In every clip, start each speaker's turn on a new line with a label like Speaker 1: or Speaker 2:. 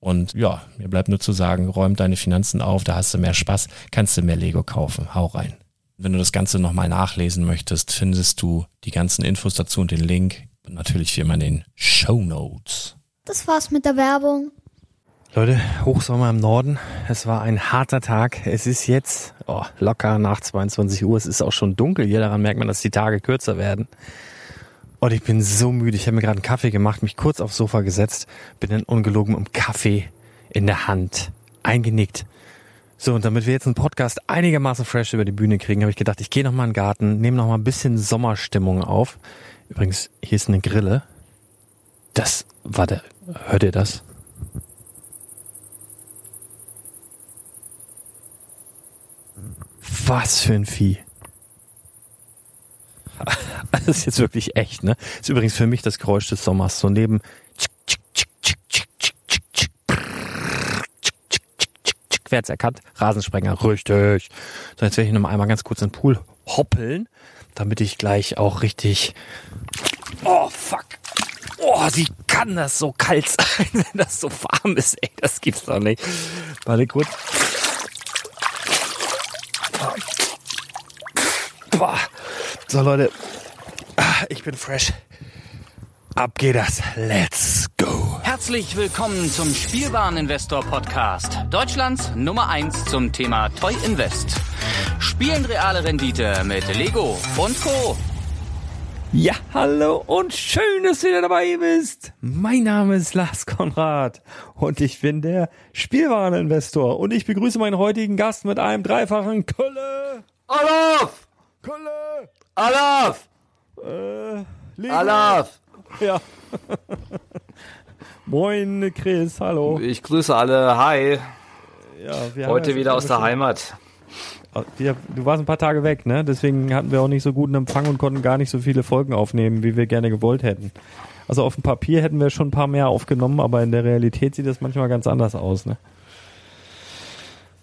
Speaker 1: Und ja, mir bleibt nur zu sagen, räum deine Finanzen auf, da hast du mehr Spaß, kannst du mehr Lego kaufen. Hau rein. Wenn du das Ganze nochmal nachlesen möchtest, findest du die ganzen Infos dazu und den Link. Und natürlich wie immer in den Show Notes.
Speaker 2: Das war's mit der Werbung.
Speaker 3: Leute, Hochsommer im Norden. Es war ein harter Tag. Es ist jetzt oh, locker nach 22 Uhr. Es ist auch schon dunkel hier. Daran merkt man, dass die Tage kürzer werden. Und ich bin so müde. Ich habe mir gerade einen Kaffee gemacht, mich kurz aufs Sofa gesetzt, bin dann ungelogen dem Kaffee in der Hand eingenickt. So, und damit wir jetzt einen Podcast einigermaßen fresh über die Bühne kriegen, habe ich gedacht, ich gehe noch mal in den Garten, nehme noch mal ein bisschen Sommerstimmung auf. Übrigens, hier ist eine Grille. Das, warte, hört ihr das? Was für ein Vieh. Das ist jetzt wirklich echt, ne? Das ist übrigens für mich das Geräusch des Sommers. So neben Wer hat's erkannt? Rasensprenger, richtig. So, jetzt werde ich noch mal einmal ganz kurz in den Pool hoppeln, damit ich gleich auch richtig... Oh, fuck. Oh, wie kann das so kalt sein, wenn das so warm ist? Ey, das gibt's doch nicht. Warte kurz. Boah. So, Leute, ich bin fresh. Ab geht das. Let's go.
Speaker 4: Herzlich willkommen zum Spielwareninvestor Podcast. Deutschlands Nummer 1 zum Thema Toy Invest. Spielen reale Rendite mit Lego und Co.
Speaker 3: Ja, hallo und schön, dass du wieder dabei bist. Mein Name ist Lars Konrad und ich bin der Spielwareninvestor und ich begrüße meinen heutigen Gast mit einem dreifachen Kölle.
Speaker 5: Olaf!
Speaker 3: Kölle!
Speaker 5: Alaf!
Speaker 3: Äh.
Speaker 5: Alaf!
Speaker 3: Ja. Moin, Chris, hallo.
Speaker 5: Ich grüße alle. Hi.
Speaker 3: Ja,
Speaker 5: Heute
Speaker 3: ja-
Speaker 5: wieder aus der Heimat.
Speaker 3: Ja, du warst ein paar Tage weg, ne? Deswegen hatten wir auch nicht so guten Empfang und konnten gar nicht so viele Folgen aufnehmen, wie wir gerne gewollt hätten. Also auf dem Papier hätten wir schon ein paar mehr aufgenommen, aber in der Realität sieht das manchmal ganz anders aus, ne?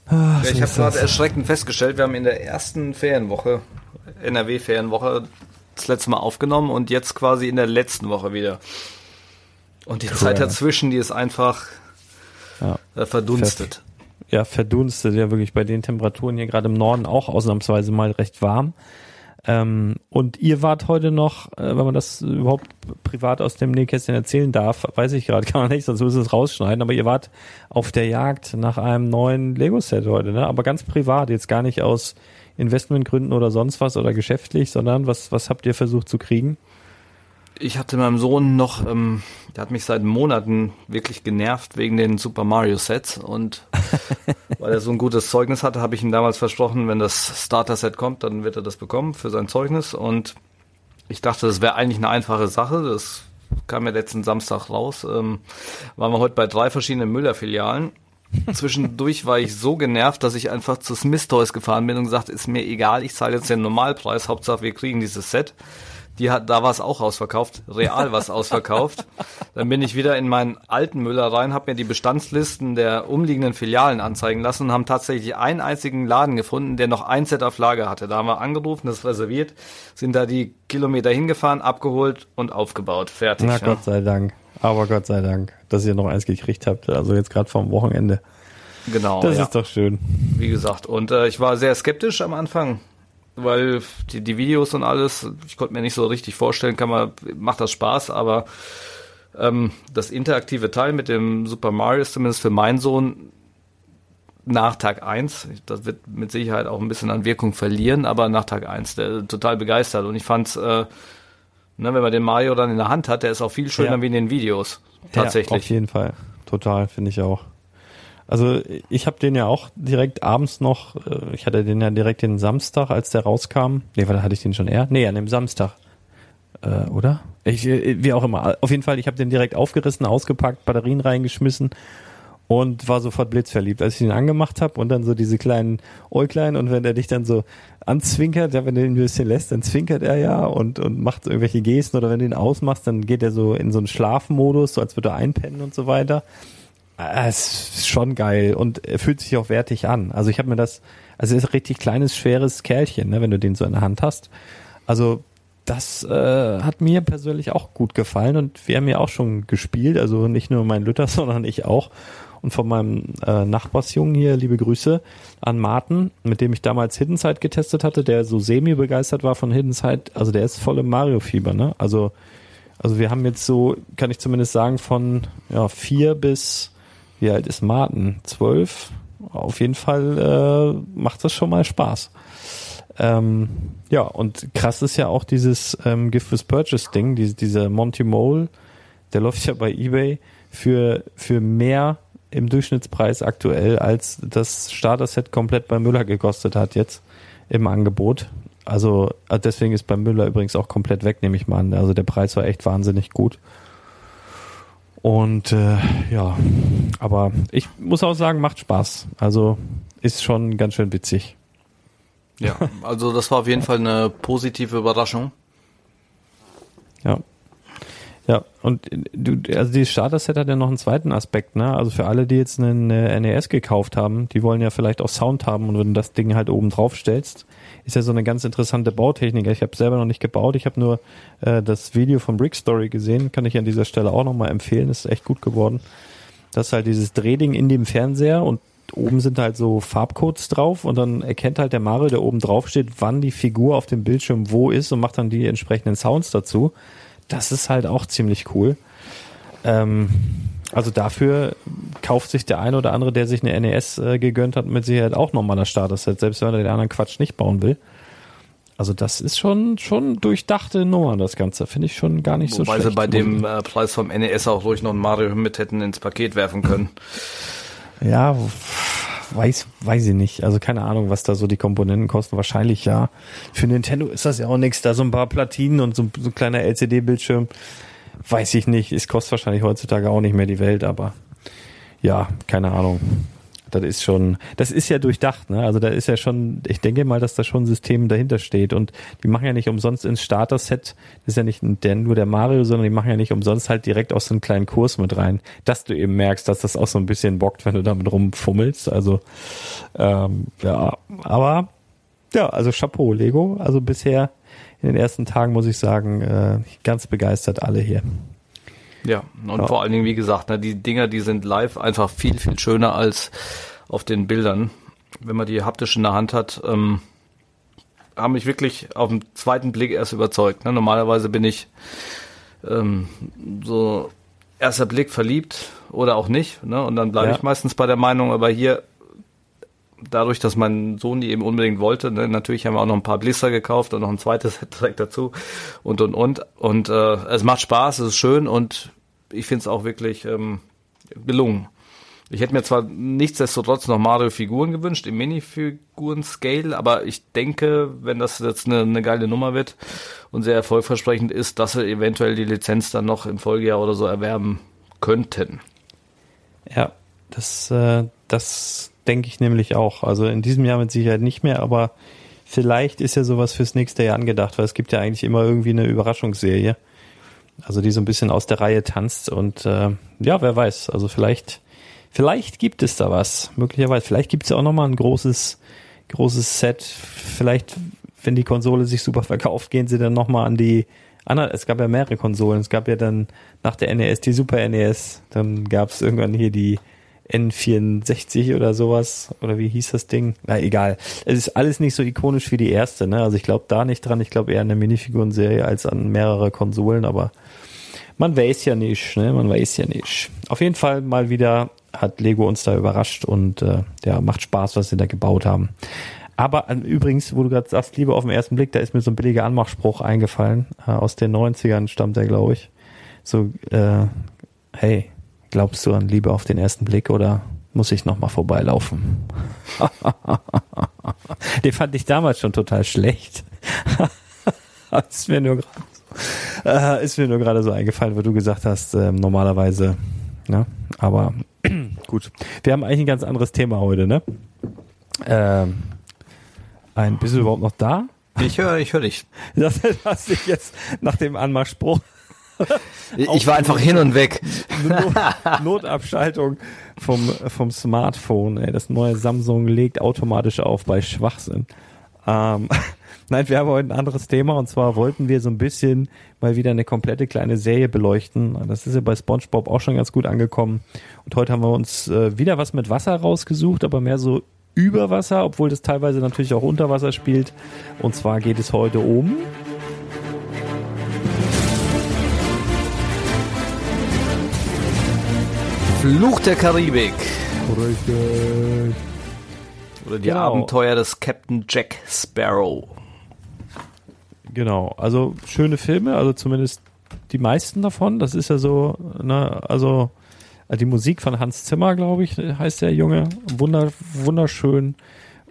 Speaker 3: Ach,
Speaker 5: ich habe gerade erschreckend festgestellt, wir haben in der ersten Ferienwoche, NRW-Ferienwoche, das letzte Mal aufgenommen und jetzt quasi in der letzten Woche wieder. Und die Zeit dazwischen, die ist einfach
Speaker 3: Ja.
Speaker 5: äh, verdunstet.
Speaker 3: ja, verdunstet ja wirklich bei den Temperaturen hier gerade im Norden auch ausnahmsweise mal recht warm. Ähm, und ihr wart heute noch, äh, wenn man das überhaupt privat aus dem Nähkästchen erzählen darf, weiß ich gerade gar nicht, sonst müssen wir es rausschneiden, aber ihr wart auf der Jagd nach einem neuen Lego-Set heute, ne? Aber ganz privat, jetzt gar nicht aus Investmentgründen oder sonst was oder geschäftlich, sondern was, was habt ihr versucht zu kriegen?
Speaker 5: Ich hatte meinem Sohn noch, ähm, der hat mich seit Monaten wirklich genervt wegen den Super Mario Sets und weil er so ein gutes Zeugnis hatte, habe ich ihm damals versprochen, wenn das Starter Set kommt, dann wird er das bekommen für sein Zeugnis und ich dachte, das wäre eigentlich eine einfache Sache. Das kam ja letzten Samstag raus. Ähm, waren wir heute bei drei verschiedenen Müller-Filialen. Zwischendurch war ich so genervt, dass ich einfach zu Smith Toys gefahren bin und gesagt, ist mir egal, ich zahle jetzt den Normalpreis, Hauptsache wir kriegen dieses Set. Die hat, da war es auch ausverkauft, real war es ausverkauft. Dann bin ich wieder in meinen alten Müller rein, habe mir die Bestandslisten der umliegenden Filialen anzeigen lassen und haben tatsächlich einen einzigen Laden gefunden, der noch ein Set auf Lager hatte. Da haben wir angerufen, das reserviert, sind da die Kilometer hingefahren, abgeholt und aufgebaut. Fertig.
Speaker 3: Na
Speaker 5: ja.
Speaker 3: Gott sei Dank. Aber Gott sei Dank, dass ihr noch eins gekriegt habt. Also jetzt gerade vom Wochenende.
Speaker 5: Genau.
Speaker 3: Das
Speaker 5: ja.
Speaker 3: ist doch schön.
Speaker 5: wie gesagt. Und äh, ich war sehr skeptisch am Anfang, weil die, die Videos und alles, ich konnte mir nicht so richtig vorstellen, kann man, macht das Spaß, aber ähm, das interaktive Teil mit dem Super Mario ist zumindest für meinen Sohn nach Tag 1, das wird mit Sicherheit auch ein bisschen an Wirkung verlieren, aber nach Tag 1, der ist total begeistert. Und ich fand's, äh, ne, wenn man den Mario dann in der Hand hat, der ist auch viel schöner
Speaker 3: Ja.
Speaker 5: wie in den Videos.
Speaker 3: Ja,
Speaker 5: Tatsächlich.
Speaker 3: auf jeden Fall. Total, finde ich auch. Also ich habe den ja auch direkt abends noch, äh, ich hatte den ja direkt den Samstag, als der rauskam. Nee, weil da hatte ich den schon eher. Nee, an dem Samstag. Äh, oder? Ich, äh, wie auch immer. Auf jeden Fall, ich habe den direkt aufgerissen, ausgepackt, Batterien reingeschmissen und war sofort blitzverliebt, als ich ihn angemacht habe und dann so diese kleinen Äuglein und wenn er dich dann so anzwinkert, ja, wenn du ihn ein bisschen lässt, dann zwinkert er ja und, und macht irgendwelche Gesten oder wenn du ihn ausmachst, dann geht er so in so einen Schlafmodus, so als würde er einpennen und so weiter. Ah, Es ist schon geil und er fühlt sich auch wertig an. Also ich habe mir das, also er ist ein richtig kleines, schweres Kerlchen, ne, wenn du den so in der Hand hast. Also das äh, hat mir persönlich auch gut gefallen und wir haben ja auch schon gespielt, also nicht nur mein Lütter, sondern ich auch. Und von meinem äh, Nachbarsjungen hier, liebe Grüße an Martin, mit dem ich damals Hidden Side getestet hatte, der so semi begeistert war von Hidden Side. Also der ist voll im Mario-Fieber, ne? Also, also wir haben jetzt so, kann ich zumindest sagen, von ja, vier bis, wie alt ist Martin? Zwölf? Auf jeden Fall äh, macht das schon mal Spaß. Ähm, ja, und krass ist ja auch dieses ähm, Gift with Purchase Ding, diese, dieser Monty Mole, der läuft ja bei eBay für, für mehr im Durchschnittspreis aktuell, als das Starter-Set komplett bei Müller gekostet hat jetzt im Angebot. Also äh, deswegen ist bei Müller übrigens auch komplett weg, nehme ich mal an. Also der Preis war echt wahnsinnig gut. Und äh, ja, aber ich muss auch sagen, macht Spaß. Also ist schon ganz schön witzig.
Speaker 5: Ja, also das war auf jeden Fall eine positive Überraschung.
Speaker 3: Ja. Ja, und du, also dieses Starter-Set hat ja noch einen zweiten Aspekt, ne? Also für alle, die jetzt einen äh, NES gekauft haben, die wollen ja vielleicht auch Sound haben und wenn du das Ding halt oben drauf stellst, ist ja so eine ganz interessante Bautechnik. Ich habe selber noch nicht gebaut, ich habe nur äh, das Video von Brick Story gesehen, kann ich an dieser Stelle auch nochmal empfehlen, ist echt gut geworden. Das ist halt dieses Drehding in dem Fernseher und oben sind halt so Farbcodes drauf und dann erkennt halt der Mario, der oben drauf steht, wann die Figur auf dem Bildschirm wo ist und macht dann die entsprechenden Sounds dazu. Das ist halt auch ziemlich cool. Ähm, also dafür kauft sich der eine oder andere, der sich eine NES äh, gegönnt hat, mit Sicherheit auch nochmal das Starter-Set, selbst wenn er den anderen Quatsch nicht bauen will. Also das ist schon schon durchdachte Nummer, das Ganze. Finde ich schon gar nicht so
Speaker 5: Wobei
Speaker 3: schlecht.
Speaker 5: sie bei dem äh, Preis vom NES auch ruhig noch ein Mario mit hätten ins Paket werfen können.
Speaker 3: Ja, weiß, weiß ich nicht. Also keine Ahnung, was da so die Komponenten kosten. Wahrscheinlich ja. Für Nintendo ist das ja auch nichts. Da so ein paar Platinen und so, so ein kleiner LCD-Bildschirm. Weiß ich nicht. Es kostet wahrscheinlich heutzutage auch nicht mehr die Welt, aber ja, keine Ahnung. Das ist schon, das ist ja durchdacht, ne? Also da ist ja schon, ich denke mal, dass da schon ein System dahinter steht und die machen ja nicht umsonst ins Starter-Set, das ist ja nicht der, nur der Mario, sondern die machen ja nicht umsonst halt direkt aus so einem kleinen Kurs mit rein, dass du eben merkst, dass das auch so ein bisschen bockt, wenn du damit rumfummelst. Also ähm, ja, aber ja, also Chapeau, Lego. Also bisher in den ersten Tagen muss ich sagen, äh, ganz begeistert alle hier.
Speaker 5: Ja, und ja. vor allen Dingen, wie gesagt, ne, die Dinger, die sind live einfach viel, viel schöner als auf den Bildern. Wenn man die haptisch in der Hand hat, ähm, haben mich wirklich auf den zweiten Blick erst überzeugt. Ne? Normalerweise bin ich ähm, so erster Blick verliebt oder auch nicht. Ne? Und dann bleibe ja. ich meistens bei der Meinung, aber hier dadurch, dass mein Sohn die eben unbedingt wollte, ne, natürlich haben wir auch noch ein paar Blister gekauft und noch ein zweites Set direkt dazu und und und und äh, es macht Spaß, es ist schön und ich finde es auch wirklich ähm, gelungen. Ich hätte mir zwar nichtsdestotrotz noch Mario-Figuren gewünscht, im Minifiguren-Scale, aber ich denke, wenn das jetzt eine, eine geile Nummer wird und sehr erfolgversprechend ist, dass sie eventuell die Lizenz dann noch im Folgejahr oder so erwerben könnten.
Speaker 3: Ja, das, äh, das denke ich nämlich auch. Also in diesem Jahr mit Sicherheit nicht mehr, aber vielleicht ist ja sowas fürs nächste Jahr angedacht, weil es gibt ja eigentlich immer irgendwie eine Überraschungsserie. Also die so ein bisschen aus der Reihe tanzt und äh, ja, wer weiß. Also vielleicht, vielleicht gibt es da was. Möglicherweise. Vielleicht gibt es ja auch nochmal ein großes, großes Set. Vielleicht, wenn die Konsole sich super verkauft, gehen sie dann nochmal an die anderen. Es gab ja mehrere Konsolen. Es gab ja dann nach der NES die Super NES. Dann gab es irgendwann hier die N64 oder sowas. Oder wie hieß das Ding? Na, egal. Es ist alles nicht so ikonisch wie die erste, ne? Also ich glaube da nicht dran. Ich glaube eher an eine Minifigurenserie als an mehrere Konsolen, aber man weiß ja nicht, ne? Man weiß ja nicht. Auf jeden Fall mal wieder hat Lego uns da überrascht und äh, ja, macht Spaß, was sie da gebaut haben. Aber äh, übrigens, wo du gerade sagst, Liebe auf den ersten Blick, da ist mir so ein billiger Anmachspruch eingefallen. Äh, aus den 90ern stammt der, glaube ich. So, äh, hey, Glaubst du an Liebe auf den ersten Blick oder muss ich nochmal vorbeilaufen? den fand ich damals schon total schlecht. ist mir nur gerade äh, ist mir nur gerade so eingefallen, wo du gesagt hast, äh, normalerweise, ne? Aber gut. Wir haben eigentlich ein ganz anderes Thema heute, ne? Ähm, ein, bist du überhaupt noch da?
Speaker 5: Ich höre, ich höre dich.
Speaker 3: Das hast dich jetzt nach dem Anmachspruch
Speaker 5: ich war einfach hin und weg.
Speaker 3: Not, Notabschaltung vom, vom Smartphone. Ey. Das neue Samsung legt automatisch auf bei Schwachsinn. Ähm, Nein, wir haben heute ein anderes Thema und zwar wollten wir so ein bisschen mal wieder eine komplette kleine Serie beleuchten. Das ist ja bei SpongeBob auch schon ganz gut angekommen. Und heute haben wir uns äh, wieder was mit Wasser rausgesucht, aber mehr so über Wasser, obwohl das teilweise natürlich auch unter Wasser spielt. Und zwar geht es heute um
Speaker 5: Fluch der Karibik. Oder die genau. Abenteuer des Captain Jack Sparrow.
Speaker 3: Genau, also schöne Filme, also zumindest die meisten davon. Das ist ja so, ne, also äh, die Musik von Hans Zimmer, glaube ich, heißt der Junge. Wunder, wunderschön.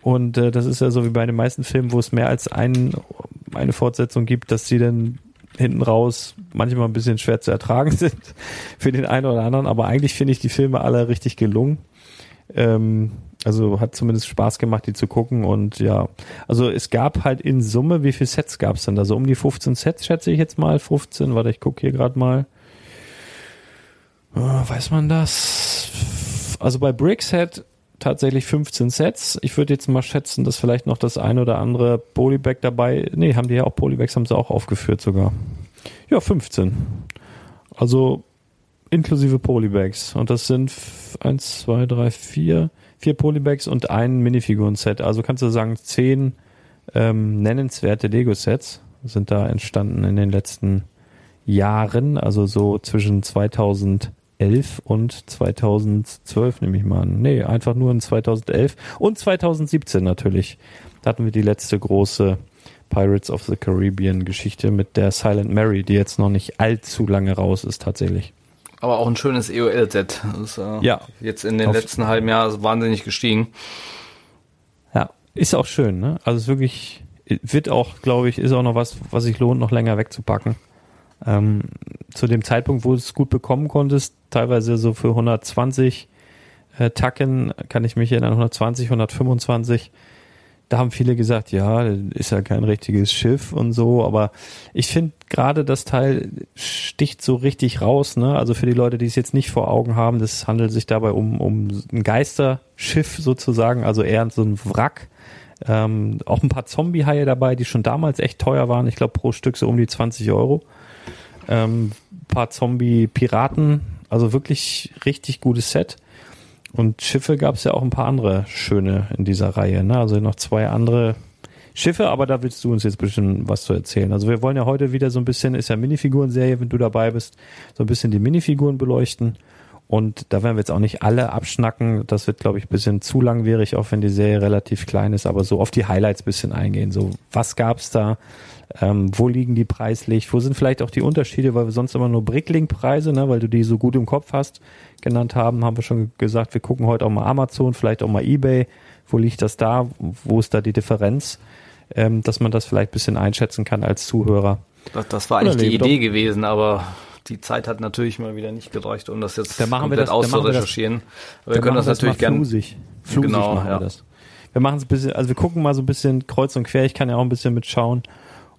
Speaker 3: Und äh, das ist ja so wie bei den meisten Filmen, wo es mehr als ein, eine Fortsetzung gibt, dass sie dann hinten raus manchmal ein bisschen schwer zu ertragen sind für den einen oder anderen, aber eigentlich finde ich die Filme alle richtig gelungen. Ähm, also hat zumindest Spaß gemacht, die zu gucken und ja, also es gab halt in Summe, wie viele Sets gab es denn da? So um die 15 Sets, schätze ich jetzt mal. 15, warte, ich gucke hier gerade mal. Oh, weiß man das? Also bei Brickset tatsächlich 15 Sets. Ich würde jetzt mal schätzen, dass vielleicht noch das ein oder andere Polybag dabei. Nee, haben die ja auch Polybags, haben sie auch aufgeführt sogar. Ja, 15. Also inklusive Polybags. Und das sind 1, 2, 3, 4, vier Polybags und ein Minifiguren-Set. Also kannst du sagen, 10 ähm, nennenswerte Lego-Sets sind da entstanden in den letzten Jahren. Also so zwischen 2000 2011 und 2012 nehme ich mal an. Nee, einfach nur in 2011 und 2017 natürlich. Da hatten wir die letzte große Pirates of the Caribbean Geschichte mit der Silent Mary, die jetzt noch nicht allzu lange raus ist tatsächlich.
Speaker 5: Aber auch ein schönes EOL-Set. Ist äh, ja. jetzt in den letzten halben Jahren wahnsinnig gestiegen.
Speaker 3: Ja, ist auch schön, ne? Also es ist wirklich, wird auch, glaube ich, ist auch noch was, was sich lohnt, noch länger wegzupacken. Ähm, zu dem Zeitpunkt, wo du es gut bekommen konntest, teilweise so für 120 Äh, Tacken kann ich mich erinnern, 120, 125 da haben viele gesagt, ja, ist ja kein richtiges Schiff und so, aber ich finde gerade das Teil sticht so richtig raus, ne? Also für die Leute, die es jetzt nicht vor Augen haben, das handelt sich dabei um, um ein Geisterschiff sozusagen, also eher so ein Wrack. Ähm, auch ein paar Zombie-Haie dabei, die schon damals echt teuer waren. Ich glaube pro Stück so um die 20 Euro. Ähm, paar Zombie-Piraten, also wirklich richtig gutes Set. Und Schiffe gab es ja auch ein paar andere schöne in dieser Reihe. Ne? Also noch zwei andere Schiffe, aber da willst du uns jetzt bestimmt was zu erzählen. Also wir wollen ja heute wieder so ein bisschen, ist ja Minifiguren-Serie, wenn du dabei bist, so ein bisschen die Minifiguren beleuchten. Und da werden wir jetzt auch nicht alle abschnacken. Das wird, glaube ich, ein bisschen zu langwierig, auch wenn die Serie relativ klein ist, aber so auf die Highlights ein bisschen eingehen. So, was gab's da? Ähm, wo liegen die preislich? Wo sind vielleicht auch die Unterschiede, weil wir sonst immer nur Brickling-Preise, ne, weil du die so gut im Kopf hast, genannt haben, haben wir schon gesagt, wir gucken heute auch mal Amazon, vielleicht auch mal Ebay. Wo liegt das da? Wo ist da die Differenz? Ähm, dass man das vielleicht ein bisschen einschätzen kann als Zuhörer.
Speaker 5: Das, das war eigentlich die Idee doch. gewesen, aber die Zeit hat natürlich mal wieder nicht gereicht, um das jetzt
Speaker 3: machen komplett wir das,
Speaker 5: auszurecherchieren. Aber wir können das, das natürlich gerne.
Speaker 3: Flusig. Flusig genau, machen ja. wir das. Wir machen es ein bisschen, also wir gucken mal so ein bisschen kreuz und quer. Ich kann ja auch ein bisschen mitschauen.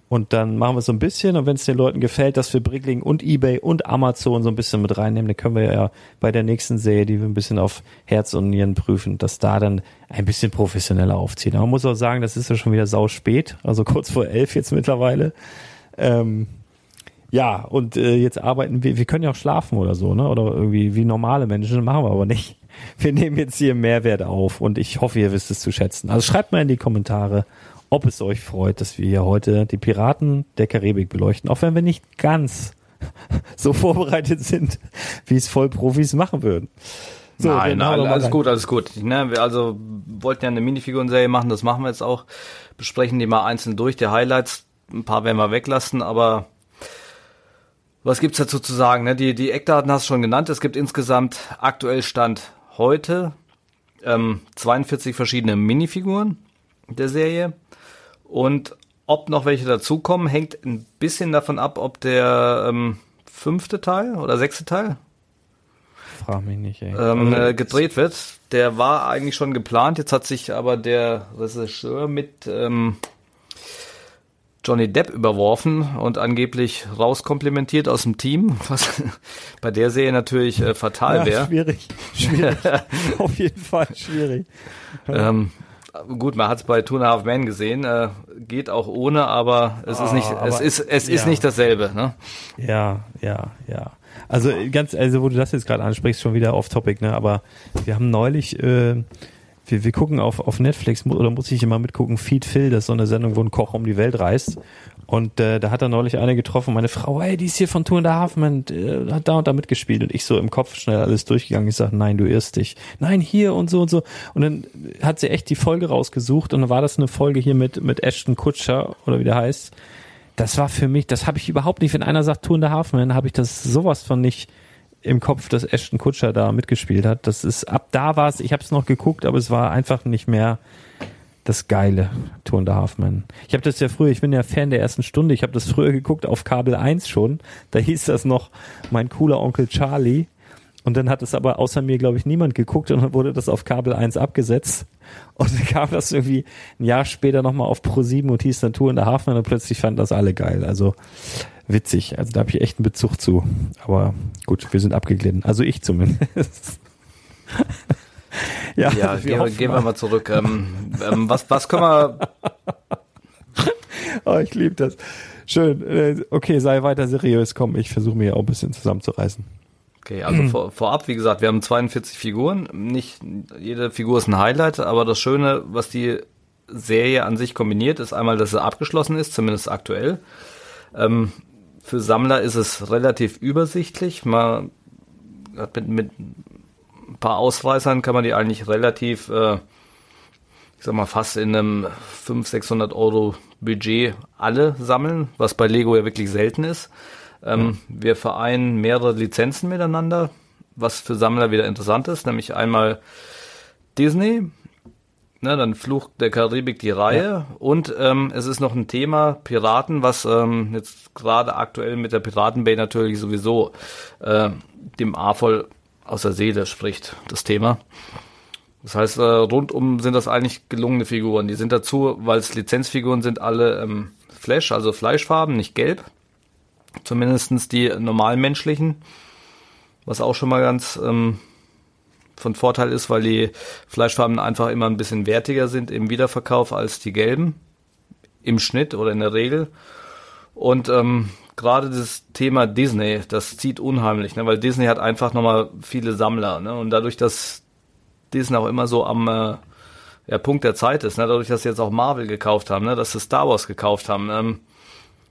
Speaker 3: Und dann machen wir so ein bisschen, und wenn es den Leuten gefällt, dass wir Brickling und Ebay und Amazon so ein bisschen mit reinnehmen, dann können wir ja bei der nächsten Serie, die wir ein bisschen auf Herz und Nieren prüfen, dass da dann ein bisschen professioneller aufziehen. Aber man muss auch sagen, das ist ja schon wieder sau spät, also kurz vor elf jetzt mittlerweile. Ähm, ja, und äh, jetzt arbeiten wir, wir können ja auch schlafen oder so, ne? Oder irgendwie wie normale Menschen, machen wir aber nicht. Wir nehmen jetzt hier Mehrwert auf und ich hoffe, ihr wisst es zu schätzen. Also schreibt mal in die Kommentare, ob es euch freut, dass wir hier heute die Piraten der Karibik beleuchten, auch wenn wir nicht ganz so vorbereitet sind, wie es Vollprofis machen würden.
Speaker 5: So, Nein, nein alles gut, alles gut. Ne, wir also wollten ja eine Minifiguren-Serie machen, das machen wir jetzt auch. Besprechen die mal einzeln durch, die Highlights. Ein paar werden wir weglassen, aber was gibt's dazu zu sagen? Ne? Die, die Eckdaten hast du schon genannt. Es gibt insgesamt aktuell Stand heute ähm, 42 verschiedene Minifiguren der Serie. Und ob noch welche dazukommen, hängt ein bisschen davon ab, ob der ähm, fünfte Teil oder sechste Teil
Speaker 3: Frag mich nicht, ey.
Speaker 5: Ähm, also, äh, gedreht wird. Der war eigentlich schon geplant, jetzt hat sich aber der Regisseur mit ähm, Johnny Depp überworfen und angeblich rauskomplimentiert aus dem Team, was bei der Serie natürlich äh, fatal wäre. Ja,
Speaker 3: schwierig, schwierig. Auf jeden Fall schwierig.
Speaker 5: ähm, gut, man hat es bei Two and a Half Men gesehen, äh, geht auch ohne, aber es oh, ist nicht, es ist, es ja. ist nicht dasselbe. Ne?
Speaker 3: Ja, ja, ja. Also ganz, also wo du das jetzt gerade ansprichst, schon wieder off Topic, ne? Aber wir haben neulich äh, wir, wir gucken auf, auf Netflix, oder muss ich immer mitgucken, Feed Phil, das ist so eine Sendung, wo ein Koch um die Welt reist. Und äh, da hat er neulich eine getroffen, meine Frau, hey, die ist hier von Tour in der Hafen, äh, hat da und da mitgespielt. Und ich so im Kopf schnell alles durchgegangen. Ich sage, nein, du irrst dich. Nein, hier und so und so. Und dann hat sie echt die Folge rausgesucht und dann war das eine Folge hier mit, mit Ashton Kutscher, oder wie der heißt. Das war für mich, das habe ich überhaupt nicht, wenn einer sagt Tour in der Hafen, habe ich das sowas von nicht im Kopf, dass Ashton Kutscher da mitgespielt hat. Das ist ab da war es, ich habe es noch geguckt, aber es war einfach nicht mehr das geile Tour der Halfman. Ich habe das ja früher, ich bin ja Fan der ersten Stunde, ich habe das früher geguckt auf Kabel 1 schon. Da hieß das noch mein cooler Onkel Charlie. Und dann hat es aber außer mir, glaube ich, niemand geguckt und dann wurde das auf Kabel 1 abgesetzt. Und dann kam das irgendwie ein Jahr später nochmal auf Pro 7 und hieß dann Tour in der Hafen und plötzlich fanden das alle geil. Also witzig. Also da habe ich echt einen Bezug zu. Aber gut, wir sind abgeglitten. Also ich zumindest.
Speaker 5: ja, ja wir gehen, gehen wir mal zurück. Ähm, ähm, was, was können wir.
Speaker 3: oh, ich liebe das. Schön. Äh, okay, sei weiter seriös. Komm, ich versuche mir auch ein bisschen zusammenzureißen.
Speaker 5: Okay, also vor, vorab, wie gesagt, wir haben 42 Figuren. Nicht jede Figur ist ein Highlight, aber das Schöne, was die Serie an sich kombiniert, ist einmal, dass sie abgeschlossen ist, zumindest aktuell. Ähm, für Sammler ist es relativ übersichtlich. Man hat mit, mit ein paar Ausweisern kann man die eigentlich relativ, äh, ich sag mal, fast in einem 500, 600 Euro Budget alle sammeln, was bei Lego ja wirklich selten ist. Ähm. Wir vereinen mehrere Lizenzen miteinander, was für Sammler wieder interessant ist, nämlich einmal Disney, Ne, dann Fluch der Karibik die Reihe ja. und ähm, es ist noch ein Thema Piraten, was ähm, jetzt gerade aktuell mit der Piratenbay natürlich sowieso äh, dem A voll aus der Seele spricht, das Thema. Das heißt, äh, rundum sind das eigentlich gelungene Figuren. Die sind dazu, weil es Lizenzfiguren sind, alle ähm, Flash, also Fleischfarben, nicht gelb. Zumindestens die normalen menschlichen. Was auch schon mal ganz ähm, von Vorteil ist, weil die Fleischfarben einfach immer ein bisschen wertiger sind im Wiederverkauf als die gelben. Im Schnitt oder in der Regel. Und ähm, gerade das Thema Disney, das zieht unheimlich, ne? weil Disney hat einfach nochmal viele Sammler. Ne? Und dadurch, dass Disney auch immer so am äh, ja, Punkt der Zeit ist, ne? dadurch, dass sie jetzt auch Marvel gekauft haben, ne? dass sie Star Wars gekauft haben, ähm,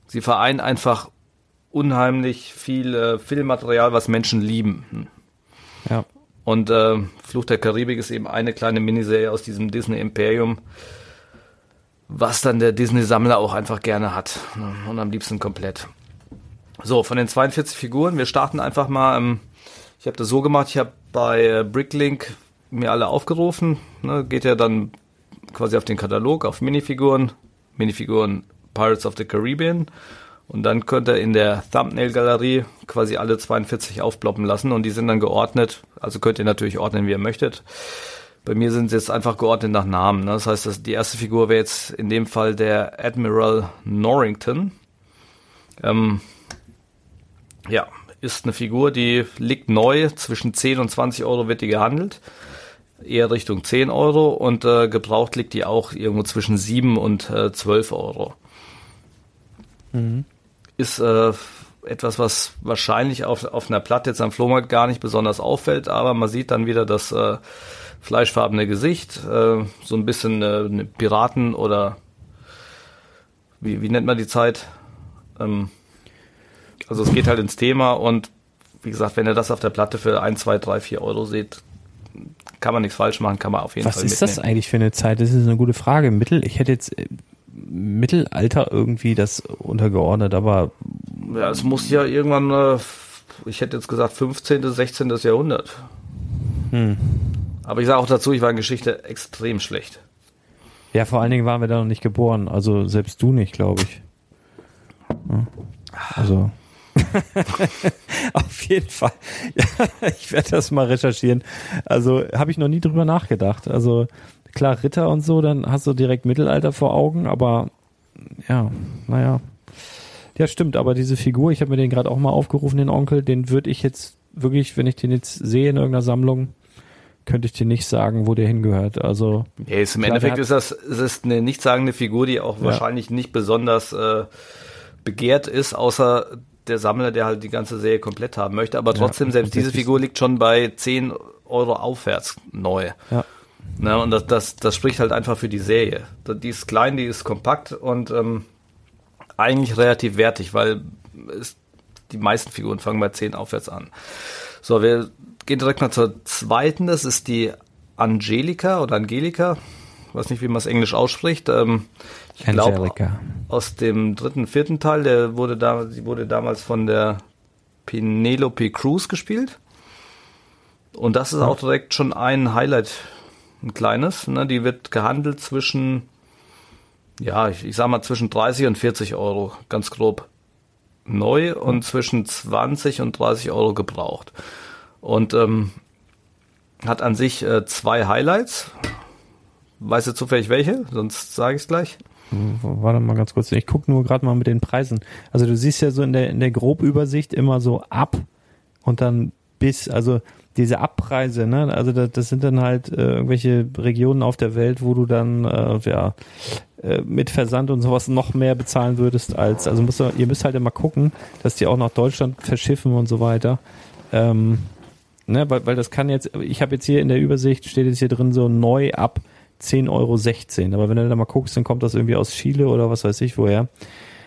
Speaker 5: sie vereinen einfach unheimlich viel äh, Filmmaterial, was Menschen lieben.
Speaker 3: Ja.
Speaker 5: Und äh, Fluch der Karibik ist eben eine kleine Miniserie aus diesem Disney Imperium, was dann der Disney-Sammler auch einfach gerne hat. Ne? Und am liebsten komplett. So, von den 42 Figuren, wir starten einfach mal. Ähm, ich habe das so gemacht, ich habe bei äh, Bricklink mir alle aufgerufen. Ne, geht ja dann quasi auf den Katalog, auf Minifiguren, Minifiguren Pirates of the Caribbean. Und dann könnt ihr in der Thumbnail-Galerie quasi alle 42 aufploppen lassen und die sind dann geordnet. Also könnt ihr natürlich ordnen, wie ihr möchtet. Bei mir sind sie jetzt einfach geordnet nach Namen. Ne? Das heißt, die erste Figur wäre jetzt in dem Fall der Admiral Norrington. Ähm, ja, ist eine Figur, die liegt neu. Zwischen 10 und 20 Euro wird die gehandelt. Eher Richtung 10 Euro und äh, gebraucht liegt die auch irgendwo zwischen 7 und äh, 12 Euro. Mhm. Ist äh, etwas, was wahrscheinlich auf, auf einer Platte jetzt am Flohmarkt gar nicht besonders auffällt, aber man sieht dann wieder das äh, fleischfarbene Gesicht, äh, so ein bisschen äh, Piraten oder wie, wie nennt man die Zeit? Ähm, also es geht halt ins Thema und wie gesagt, wenn ihr das auf der Platte für 1, 2, 3, 4 Euro seht, kann man nichts falsch machen, kann man auf jeden
Speaker 3: Was
Speaker 5: Fall
Speaker 3: ist
Speaker 5: mitnehmen.
Speaker 3: das eigentlich für eine Zeit? Das ist eine gute Frage. Mittel, ich hätte jetzt äh, Mittelalter irgendwie das untergeordnet, aber
Speaker 5: Ja, es muss ja irgendwann, äh, ich hätte jetzt gesagt 15., 16. Jahrhundert.
Speaker 3: Hm.
Speaker 5: Aber ich sage auch dazu, ich war in Geschichte extrem schlecht.
Speaker 3: ja, vor allen Dingen waren wir da noch nicht geboren. Also selbst du nicht, glaube ich. Also. Auf jeden Fall. Ich werde das mal recherchieren. Also habe ich noch nie drüber nachgedacht. Also klar, Ritter und so, dann hast du direkt Mittelalter vor Augen, aber ja, naja. Ja, stimmt, aber diese Figur, ich habe mir den gerade auch mal aufgerufen, den Onkel, den würde ich jetzt wirklich, wenn ich den jetzt sehe in irgendeiner Sammlung, könnte ich dir nicht sagen, wo der hingehört. Also
Speaker 5: Ja, ist, Im
Speaker 3: Klar,
Speaker 5: Endeffekt ist das ist eine nichtssagende Figur, die auch
Speaker 3: Ja.
Speaker 5: wahrscheinlich nicht besonders äh, begehrt ist, außer der Sammler, der halt die ganze Serie komplett haben möchte. Aber trotzdem, selbst diese. Figur liegt schon bei 10 Euro aufwärts neu.
Speaker 3: ja,
Speaker 5: Ne, und das, das, das spricht halt einfach für die Serie. Die ist klein, die ist kompakt und ähm, eigentlich relativ wertig, weil es, die meisten Figuren fangen bei 10 aufwärts an. So, wir gehen direkt mal zur zweiten. Das ist die Angelika oder Angelika. Ich weiß nicht, wie man es Englisch ausspricht. Ähm, ich glaube, aus dem dritten, vierten Teil, der wurde da, sie wurde damals von der Penelope Cruz gespielt. Und das ist auch direkt schon ein Highlight, ein kleines. Ne? Die wird gehandelt zwischen, ja, ich, ich sag mal zwischen 30 und 40 Euro, ganz grob neu und zwischen 20 und 30 Euro gebraucht. Und ähm, hat an sich äh, zwei Highlights. Weißt du zufällig welche? Sonst sage ich es gleich.
Speaker 3: Warte mal ganz kurz. Ich gucke nur gerade mal mit den Preisen. Also du siehst ja so in der, in der Grobübersicht immer so ab und dann bis, also diese Abpreise, ne? Also das, das sind dann halt äh, irgendwelche Regionen auf der Welt, wo du dann äh, ja äh, mit Versand und sowas noch mehr bezahlen würdest als, also musst du, ihr müsst halt immer gucken, dass die auch nach Deutschland verschiffen und so weiter. Ähm, ne, weil, weil das kann jetzt, ich habe jetzt hier in der Übersicht, steht jetzt hier drin so neu ab 10,16 Euro. Aber wenn du da mal guckst, dann kommt das irgendwie aus Chile oder was weiß ich woher.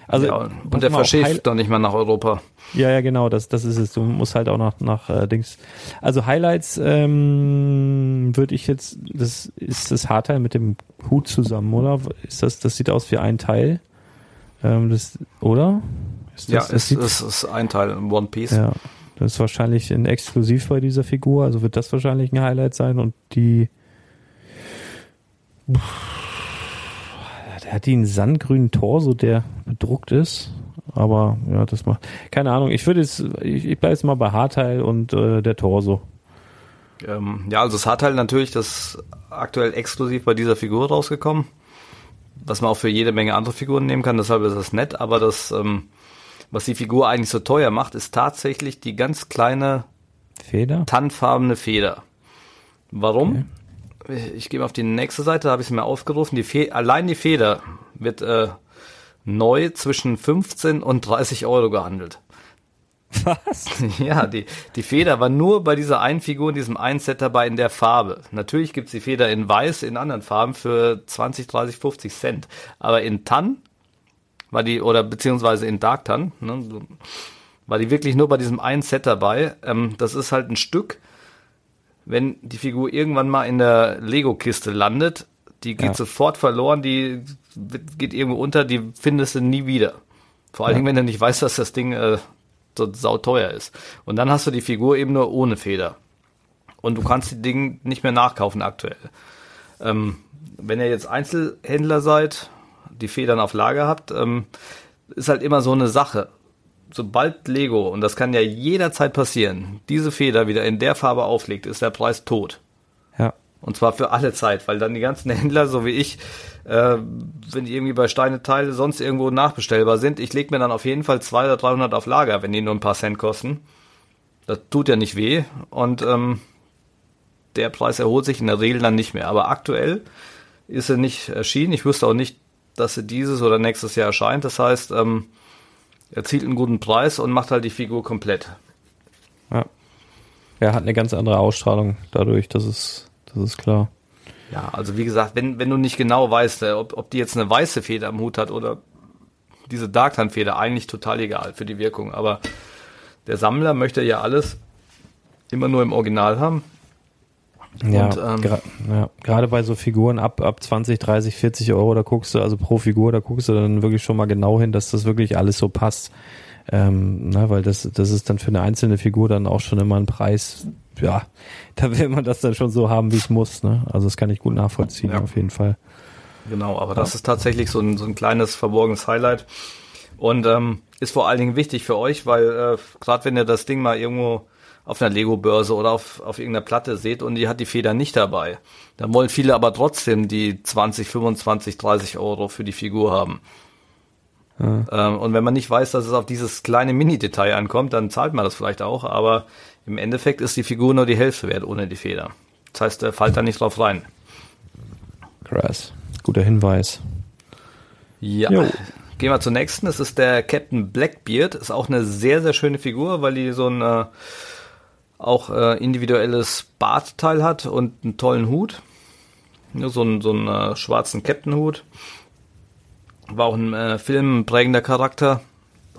Speaker 3: Also,
Speaker 5: ja, und der verschifft doch nicht mal nach Europa.
Speaker 3: ja, ja, genau, das, das ist es. Du musst halt auch nach, nach äh, Dings. Also Highlights ähm, würde ich jetzt, das ist das Haarteil mit dem Hut zusammen, oder? Ist das, das sieht aus wie ein Teil. Ähm, das, oder? Ist
Speaker 5: Ja,
Speaker 3: das,
Speaker 5: es
Speaker 3: sieht,
Speaker 5: ist, ist ein Teil im One Piece.
Speaker 3: ja, das ist wahrscheinlich ein exklusiv bei dieser Figur, also wird das wahrscheinlich ein Highlight sein und die der hat die einen sandgrünen Torso, der bedruckt ist. Aber ja, das macht. Keine Ahnung, ich würde jetzt, ich, ich bleibe jetzt mal bei Haarteil und äh, der Torso.
Speaker 5: Ähm, ja, also hat halt natürlich das aktuell exklusiv bei dieser Figur rausgekommen, was man auch für jede Menge andere Figuren nehmen kann, deshalb ist das nett, aber das, ähm, was die Figur eigentlich so teuer macht, ist tatsächlich die ganz kleine
Speaker 3: Feder?
Speaker 5: tannfarbene Feder. Warum? Ich gehe mal auf die nächste Seite, da habe ich es mir aufgerufen. Die Fe allein die Feder wird äh, neu zwischen 15 und 30 Euro gehandelt.
Speaker 3: Was?
Speaker 5: Ja, die, die Feder war nur bei dieser einen Figur in diesem einen Set dabei in der Farbe. Natürlich gibt's die Feder in weiß, in anderen Farben für 20, 30, 50 Cent. Aber in Tann war die, oder beziehungsweise in Dark Tann, ne, war die wirklich nur bei diesem einen Set dabei. Ähm, das ist halt ein Stück, wenn die Figur irgendwann mal in der Lego-Kiste landet, die geht
Speaker 3: Ja.
Speaker 5: sofort verloren, die geht irgendwo unter, die findest du nie wieder. Vor allen
Speaker 3: Ja.
Speaker 5: Dingen, wenn du nicht weißt, dass das Ding äh, so sauteuer ist. Und dann hast du die Figur eben nur ohne Feder. Und du kannst die Dinge nicht mehr nachkaufen aktuell. Ähm, wenn ihr jetzt Einzelhändler seid, die Federn auf Lager habt, ähm, ist halt immer so eine Sache. Sobald Lego, und das kann ja jederzeit passieren, diese Feder wieder in der Farbe auflegt, ist der Preis tot. Und zwar für alle Zeit, weil dann die ganzen Händler, so wie ich, äh, wenn die irgendwie bei Steine Teile sonst irgendwo nachbestellbar sind, ich lege mir dann auf jeden Fall 200 oder 300 auf Lager, wenn die nur ein paar Cent kosten. Das tut ja nicht weh und ähm, der Preis erholt sich in der Regel dann nicht mehr. Aber aktuell ist er nicht erschienen. Ich wüsste auch nicht, dass er dieses oder nächstes Jahr erscheint. Das heißt, ähm, er zielt einen guten Preis und macht halt die Figur komplett.
Speaker 3: Ja. Er hat eine ganz andere Ausstrahlung dadurch, das ist, das ist klar.
Speaker 5: Ja, also wie gesagt, wenn, wenn du nicht genau weißt, äh, ob, ob die jetzt eine weiße Feder am Hut hat oder diese Darkland-Feder, eigentlich total egal für die Wirkung. Aber der Sammler möchte ja alles immer nur im Original haben.
Speaker 3: Ja,
Speaker 5: Und, ähm,
Speaker 3: gra ja, gerade bei so Figuren ab, ab 20, 30, 40 Euro, da guckst du, also pro Figur, da guckst du dann wirklich schon mal genau hin, dass das wirklich alles so passt. Ähm, na, weil das, das ist dann für eine einzelne Figur dann auch schon immer ein Preis, ja, da will man das dann schon so haben, wie es muss, ne? Also das kann ich gut nachvollziehen,
Speaker 5: Ja.
Speaker 3: auf jeden Fall.
Speaker 5: Genau, aber das ist tatsächlich so ein, so ein kleines verborgenes Highlight. Und ähm, ist vor allen Dingen wichtig für euch, weil äh, gerade wenn ihr das Ding mal irgendwo auf einer Lego-Börse oder auf, auf irgendeiner Platte seht und die hat die Feder nicht dabei, dann wollen viele aber trotzdem die 20, 25, 30 Euro für die Figur haben. Ähm, und wenn man nicht weiß, dass es auf dieses kleine Mini-Detail ankommt, dann zahlt man das vielleicht auch, aber im Endeffekt ist die Figur nur die Hälfte wert ohne die Feder. Das heißt, er fällt da nicht drauf rein.
Speaker 3: Krass. Guter Hinweis.
Speaker 5: Ja.
Speaker 3: Jo.
Speaker 5: Gehen wir zur nächsten. Das ist der Captain Blackbeard. Ist auch eine sehr, sehr schöne Figur, weil die so ein äh, auch äh, individuelles Bartteil hat und einen tollen Hut. Ja, so einen, so einen äh, schwarzen Captain-Hut. War auch ein äh, filmprägender Charakter.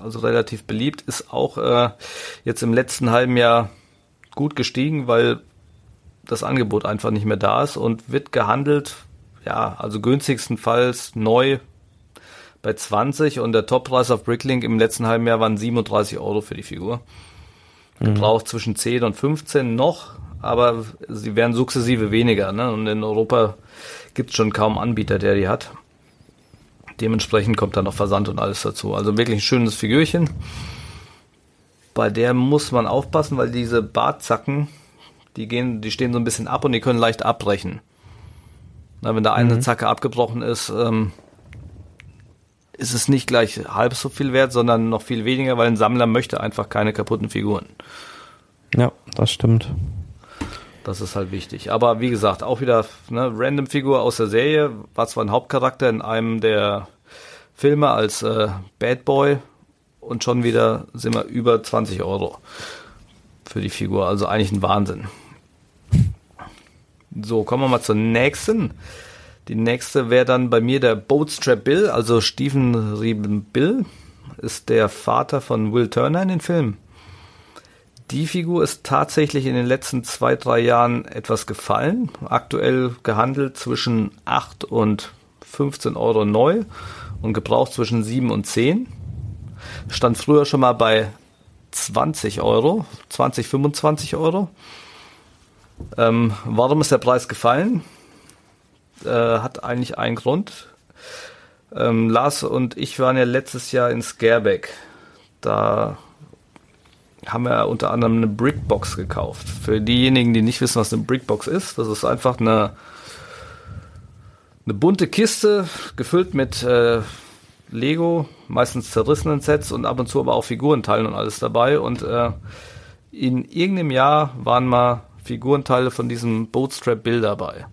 Speaker 5: Also relativ beliebt. Ist auch äh, jetzt im letzten halben Jahr gut gestiegen, weil das Angebot einfach nicht mehr da ist und wird gehandelt, ja, also günstigstenfalls neu bei 20 und der Toppreis auf Bricklink im letzten halben Jahr waren 37 Euro für die Figur. Gebraucht zwischen 10 und 15 noch, aber sie werden sukzessive weniger. Ne? Und in Europa gibt es schon kaum Anbieter, der die hat. Dementsprechend kommt dann noch Versand und alles dazu. Also wirklich ein schönes Figürchen. Bei der muss man aufpassen, weil diese Bartzacken, die gehen, die stehen so ein bisschen ab und die können leicht abbrechen. Na, wenn da eine Zacke abgebrochen ist, ähm, ist es nicht gleich halb so viel wert, sondern noch viel weniger, weil ein Sammler möchte einfach keine kaputten Figuren.
Speaker 3: Ja, das stimmt.
Speaker 5: Das ist halt wichtig. Aber wie gesagt, auch wieder eine random Figur aus der Serie, war zwar ein Hauptcharakter in einem der Filme als äh, Bad Boy und schon wieder sind wir über 20 Euro für die Figur. Also eigentlich ein Wahnsinn. So, kommen wir mal zur nächsten. Die nächste wäre dann bei mir der Boatstrap Bill, also Stephen Rieben Bill, ist der Vater von Will Turner in den Filmen. Die Figur ist tatsächlich in den letzten zwei, drei Jahren etwas gefallen. Aktuell gehandelt zwischen 8 und 15 Euro neu und gebraucht zwischen 7 und 10. Stand früher schon mal bei 20 Euro, 20, 25 Euro. Ähm, warum ist der Preis gefallen? Äh, hat eigentlich einen Grund. Ähm, Lars und ich waren ja letztes Jahr in Scareback. Da haben wir unter anderem eine Brickbox gekauft. Für diejenigen, die nicht wissen, was eine Brickbox ist, das ist einfach eine, eine bunte Kiste, gefüllt mit äh, Lego, meistens zerrissenen Sets und ab und zu aber auch Figurenteilen und alles dabei. Und äh, in irgendeinem Jahr waren mal Figurenteile von diesem Bootstrap Bill dabei.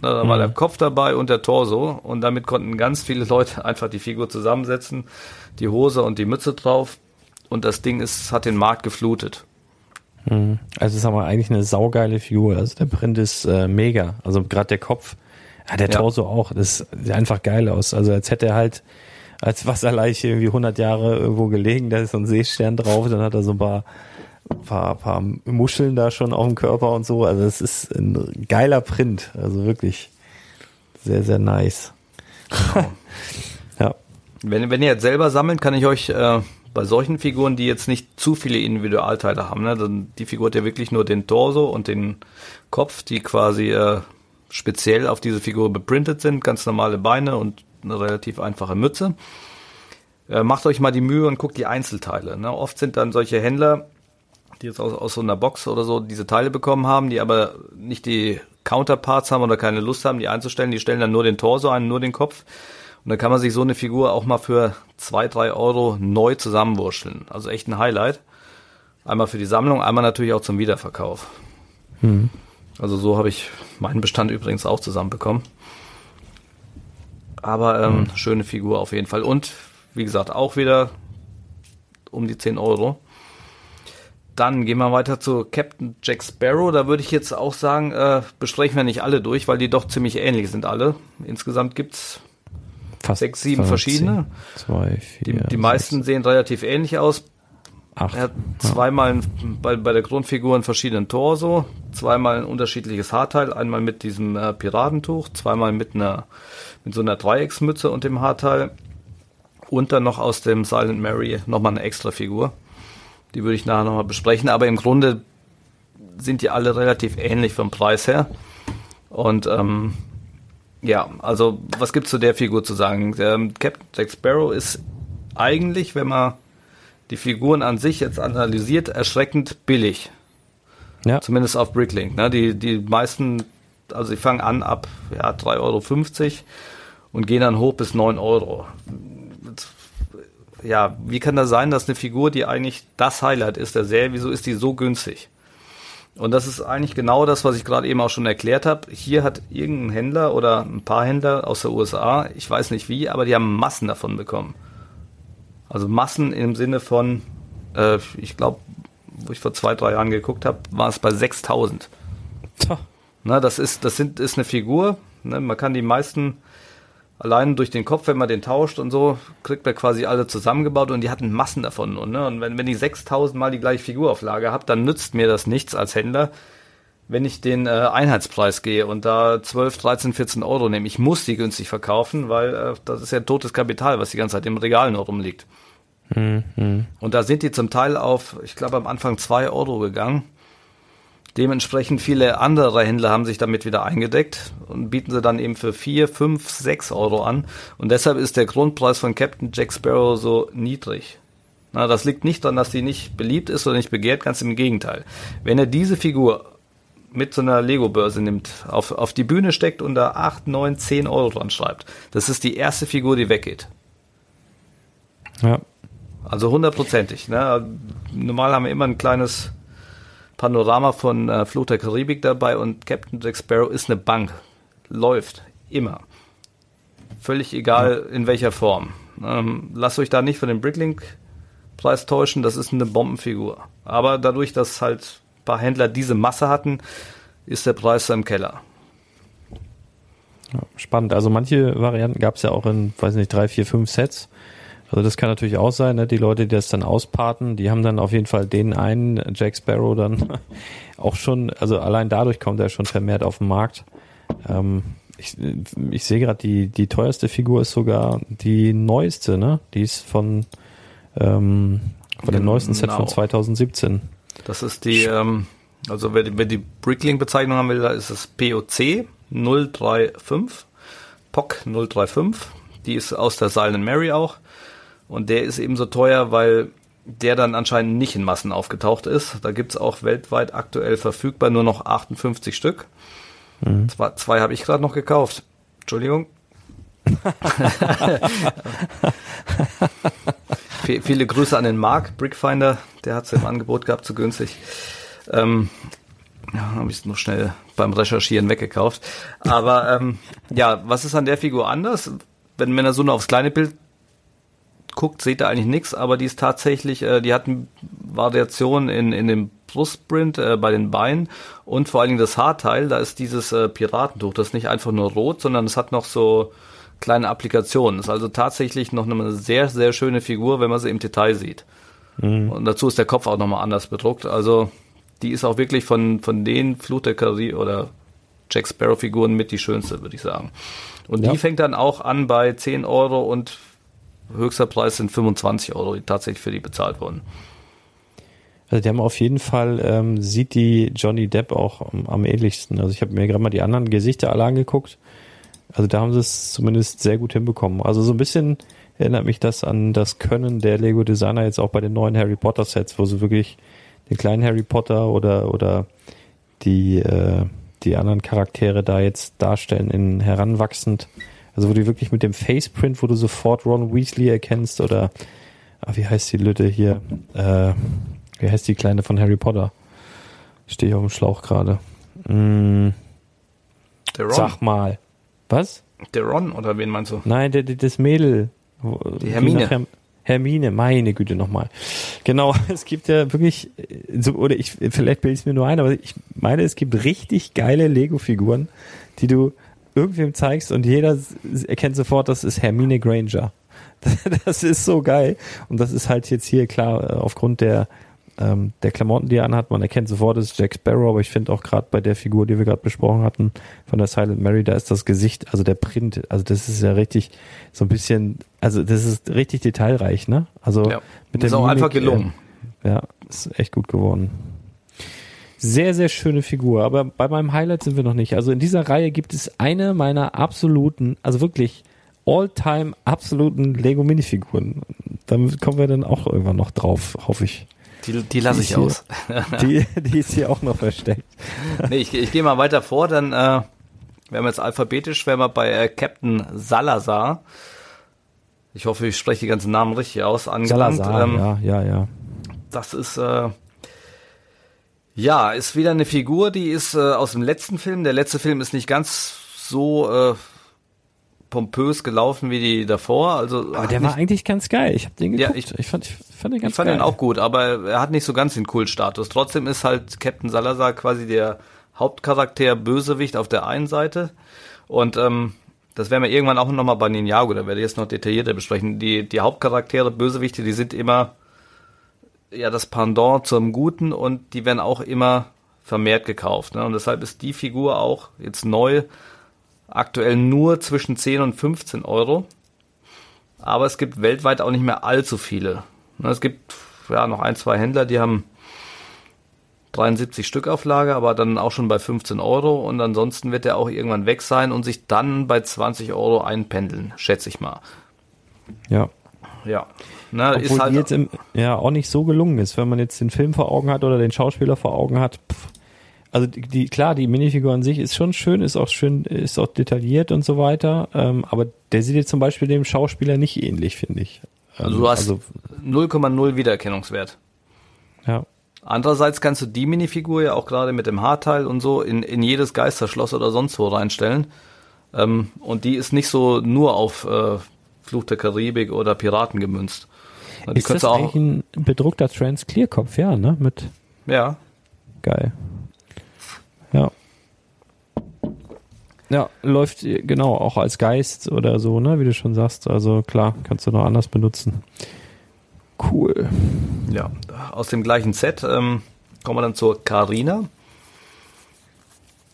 Speaker 5: Da war
Speaker 3: Mhm.
Speaker 5: der Kopf dabei und der Torso und damit konnten ganz viele Leute einfach die Figur zusammensetzen, die Hose und die Mütze drauf und das Ding ist, hat den Markt geflutet.
Speaker 3: Also es ist aber eigentlich eine saugeile Figur. Also der Print ist äh, mega. Also gerade der Kopf, ja, der
Speaker 5: Ja.
Speaker 3: Torso auch. Das sieht einfach geil aus. Also als hätte er halt als Wasserleiche irgendwie 100 Jahre irgendwo gelegen. Da ist so ein Seestern drauf. Dann hat er so ein paar, paar, paar Muscheln da schon auf dem Körper und so. Also es ist ein geiler Print. Also wirklich sehr, sehr nice. ja.
Speaker 5: Wenn, wenn ihr jetzt selber sammelt, kann ich euch äh, bei solchen Figuren, die jetzt nicht zu viele Individualteile haben, ne, dann die Figur hat ja wirklich nur den Torso und den Kopf, die quasi äh, speziell auf diese Figur beprintet sind, ganz normale Beine und eine relativ einfache Mütze. Äh, macht euch mal die Mühe und guckt die Einzelteile. Ne? Oft sind dann solche Händler, die jetzt aus, aus so einer Box oder so diese Teile bekommen haben, die aber nicht die Counterparts haben oder keine Lust haben, die einzustellen. Die stellen dann nur den Torso ein, nur den Kopf. Und dann kann man sich so eine Figur auch mal für zwei, drei Euro neu zusammenwurschteln. Also echt ein Highlight. Einmal für die Sammlung, einmal natürlich auch zum Wiederverkauf. Also so habe ich meinen Bestand übrigens auch zusammenbekommen. Aber ähm, schöne Figur auf jeden Fall. Und wie gesagt, auch wieder um die 10 Euro. Dann gehen wir weiter zu Captain Jack Sparrow. Da würde ich jetzt auch sagen, äh, besprechen wir nicht alle durch, weil die doch ziemlich ähnlich sind alle. Insgesamt gibt's
Speaker 3: Fast
Speaker 5: Sechs, sieben
Speaker 3: 210.
Speaker 5: verschiedene.
Speaker 3: Zwei,
Speaker 5: die,
Speaker 3: vier,
Speaker 5: die meisten sehen relativ ähnlich aus.
Speaker 3: Acht.
Speaker 5: Er hat zweimal ein- bei, bei der Grundfigur einen verschiedenen Torso, zweimal ein unterschiedliches Haarteil, einmal mit diesem äh, Piratentuch, zweimal mit einer mit so einer Dreiecksmütze und dem Haarteil und dann noch aus dem Silent Mary nochmal eine extra Figur. Die würde ich nachher nochmal besprechen, aber im Grunde sind die alle relativ ähnlich vom Preis her. Und ähm, ja, also was gibt's zu der Figur zu sagen? Der, ähm, Captain Jack Sparrow ist eigentlich, wenn man die Figuren an sich jetzt analysiert, erschreckend billig.
Speaker 3: Ja.
Speaker 5: Zumindest auf Bricklink. Ne? Die, die meisten, also die fangen an ab ja, 3,50 Euro und gehen dann hoch bis 9 Euro. Ja, wie kann das sein, dass eine Figur, die eigentlich das Highlight ist der Serie, wieso ist die so günstig? Und das ist eigentlich genau das, was ich gerade eben auch schon erklärt habe. Hier hat irgendein Händler oder ein paar Händler aus der USA, ich weiß nicht wie, aber die haben Massen davon bekommen. Also Massen im Sinne von, äh, ich glaube, wo ich vor zwei, drei Jahren geguckt habe, war es bei 6000.
Speaker 3: Tja.
Speaker 5: Na, das ist, das sind, ist eine Figur. Ne? Man kann die meisten allein durch den Kopf, wenn man den tauscht und so, kriegt man quasi alle zusammengebaut und die hatten Massen davon. Und, ne? und wenn, wenn ich 6000 Mal die gleiche Figur auf Lager habe, dann nützt mir das nichts als Händler, wenn ich den äh, Einheitspreis gehe und da 12, 13, 14 Euro nehme. Ich muss die günstig verkaufen, weil äh, das ist ja totes Kapital, was die ganze Zeit im Regal nur rumliegt. Und da sind die zum Teil auf, ich glaube am Anfang zwei Euro gegangen. Dementsprechend viele andere Händler haben sich damit wieder eingedeckt und bieten sie dann eben für vier, fünf, sechs Euro an. Und deshalb ist der Grundpreis von Captain Jack Sparrow so niedrig. Na, das liegt nicht daran, dass die nicht beliebt ist oder nicht begehrt, ganz im Gegenteil. Wenn er diese Figur mit so einer Lego-Börse nimmt, auf, auf die Bühne steckt und da 8, 9, 10 Euro dran schreibt, das ist die erste Figur, die weggeht.
Speaker 3: Ja.
Speaker 5: Also hundertprozentig. Ne? Normal haben wir immer ein kleines Panorama von äh, Fluch der Karibik dabei und Captain Jack Sparrow ist eine Bank. Läuft. Immer. Völlig egal in welcher Form. Ähm, lasst euch da nicht von dem Bricklink-Preis täuschen, das ist eine Bombenfigur. Aber dadurch, dass halt paar Händler diese Masse hatten, ist der Preis im Keller.
Speaker 3: Ja, spannend. Also manche Varianten gab es ja auch in, weiß nicht, drei, vier, fünf Sets. Also das kann natürlich auch sein, ne? die Leute, die das dann ausparten, die haben dann auf jeden Fall den einen Jack Sparrow dann auch schon, also allein dadurch kommt er schon vermehrt auf den Markt. Ähm, ich, ich sehe gerade, die, die teuerste Figur ist sogar die neueste, ne? Die ist von, ähm, von dem neuesten Set von
Speaker 5: Genau.
Speaker 3: 2017.
Speaker 5: Das ist die, ähm, also wer die, wer die Bricklink-Bezeichnung haben will, da ist es POC 035, POC 035. Die ist aus der Silent Mary auch. Und der ist eben so teuer, weil der dann anscheinend nicht in Massen aufgetaucht ist. Da gibt's auch weltweit aktuell verfügbar nur noch 58 Stück. Mhm. Zwei, zwei habe ich gerade noch gekauft. Entschuldigung. viele Grüße an den Mark Brickfinder, der hat es im Angebot gehabt, zu günstig. Ähm, ja, habe ich es noch schnell beim Recherchieren weggekauft. Aber ähm, ja, was ist an der Figur anders? Wenn man so nur aufs kleine Bild guckt, seht ihr eigentlich nichts, aber die ist tatsächlich, äh, die hat Variationen in, in dem Brustprint äh, bei den Beinen und vor allen Dingen das Haarteil, da ist dieses äh, Piratentuch, das ist nicht einfach nur rot, sondern es hat noch so kleine Applikationen. Ist also tatsächlich noch eine sehr, sehr schöne Figur, wenn man sie im Detail sieht. Mhm. Und dazu ist der Kopf auch nochmal anders bedruckt. Also die ist auch wirklich von, von den Flut der Karibik oder Jack Sparrow Figuren mit die schönste, würde ich sagen. Und ja. die fängt dann auch an bei 10 Euro und höchster Preis sind 25 Euro, die tatsächlich für die bezahlt wurden.
Speaker 3: Also die haben auf jeden Fall, ähm, sieht die Johnny Depp auch am, am ähnlichsten. Also ich habe mir gerade mal die anderen Gesichter alle angeguckt also da haben sie es zumindest sehr gut hinbekommen. Also so ein bisschen erinnert mich das an das Können der Lego Designer jetzt auch bei den neuen Harry Potter Sets, wo sie wirklich den kleinen Harry Potter oder oder die äh, die anderen Charaktere da jetzt darstellen in heranwachsend. Also wo du wirklich mit dem Faceprint, wo du sofort Ron Weasley erkennst oder ah, wie heißt die Lütte hier? Äh, wie heißt die kleine von Harry Potter? Stehe ich auf dem Schlauch gerade. Mm, Sag mal. Was?
Speaker 5: Der Ron oder wen meinst du?
Speaker 3: Nein, der, der, das Mädel.
Speaker 5: Die Hermine. Herm
Speaker 3: Hermine, meine Güte nochmal. Genau, es gibt ja wirklich, so, oder ich, vielleicht bilde ich es mir nur ein, aber ich meine, es gibt richtig geile Lego-Figuren, die du irgendwem zeigst und jeder erkennt sofort, das ist Hermine Granger. Das ist so geil. Und das ist halt jetzt hier klar, äh, aufgrund der ähm, der Klamotten, die er anhat, man erkennt sofort, es ist Jack Sparrow, aber ich finde auch gerade bei der Figur, die wir gerade besprochen hatten, von der Silent Mary, da ist das Gesicht, also der Print, also das ist ja richtig so ein bisschen, also das ist richtig detailreich, ne? Also ja,
Speaker 5: mit ist auch Mimik, einfach gelungen.
Speaker 3: Äh, ja, ist echt gut geworden. Sehr, sehr schöne Figur, aber bei meinem Highlight sind wir noch nicht. Also in dieser Reihe gibt es eine meiner absoluten, also wirklich all-time absoluten Lego Minifiguren. Damit kommen wir dann auch irgendwann noch drauf, hoffe ich.
Speaker 5: Die, die lasse ich aus.
Speaker 3: Die, die ist hier auch noch versteckt.
Speaker 5: nee, ich, ich gehe mal weiter vor, dann äh, wären wir jetzt alphabetisch, wären wir bei äh, Captain Salazar. Ich hoffe, ich spreche die ganzen Namen richtig aus.
Speaker 3: Angelangt. Salazar, ähm, ja, ja, ja.
Speaker 5: Das ist äh, ja, ist wieder eine Figur, die ist äh, aus dem letzten Film. Der letzte Film ist nicht ganz so äh, pompös gelaufen wie die davor. Also
Speaker 3: aber der war eigentlich ganz geil. Ich habe den
Speaker 5: geguckt. Ja, ich, ich, fand, ich fand den ganz ich fand geil. den auch gut, aber er hat nicht so ganz den Kultstatus. Trotzdem ist halt Captain Salazar quasi der Hauptcharakter Bösewicht auf der einen Seite und ähm, das werden wir irgendwann auch nochmal bei Ninjago, da werde ich jetzt noch detaillierter besprechen. Die, die Hauptcharaktere, Bösewichte, die sind immer ja das Pendant zum Guten und die werden auch immer vermehrt gekauft. Ne? Und deshalb ist die Figur auch jetzt neu aktuell nur zwischen 10 und 15 Euro. Aber es gibt weltweit auch nicht mehr allzu viele. Ne, es gibt ja noch ein, zwei Händler, die haben 73 Stück auf Lager, aber dann auch schon bei 15 Euro und ansonsten wird er auch irgendwann weg sein und sich dann bei 20 Euro einpendeln, schätze ich mal.
Speaker 3: Ja.
Speaker 5: Ja.
Speaker 3: Na, Obwohl ist halt jetzt im, ja auch nicht so gelungen ist, wenn man jetzt den Film vor Augen hat oder den Schauspieler vor Augen hat. Pff, also die, die, klar, die Minifigur an sich ist schon schön, ist auch schön, ist auch detailliert und so weiter, ähm, aber der sieht jetzt zum Beispiel dem Schauspieler nicht ähnlich, finde ich.
Speaker 5: Also du hast also, 0,0 Wiedererkennungswert.
Speaker 3: Ja.
Speaker 5: Andererseits kannst du die Minifigur ja auch gerade mit dem Haarteil und so in, in jedes Geisterschloss oder sonst wo reinstellen. Ähm, und die ist nicht so nur auf äh, Fluch der Karibik oder Piraten gemünzt.
Speaker 3: Die ist das auch eigentlich ein bedruckter Trans-Clear-Kopf, ja, ne? Mit
Speaker 5: ja.
Speaker 3: Geil. Ja. Ja, läuft genau auch als Geist oder so, ne, wie du schon sagst. Also klar, kannst du noch anders benutzen. Cool.
Speaker 5: Ja, aus dem gleichen Set ähm, kommen wir dann zur Karina.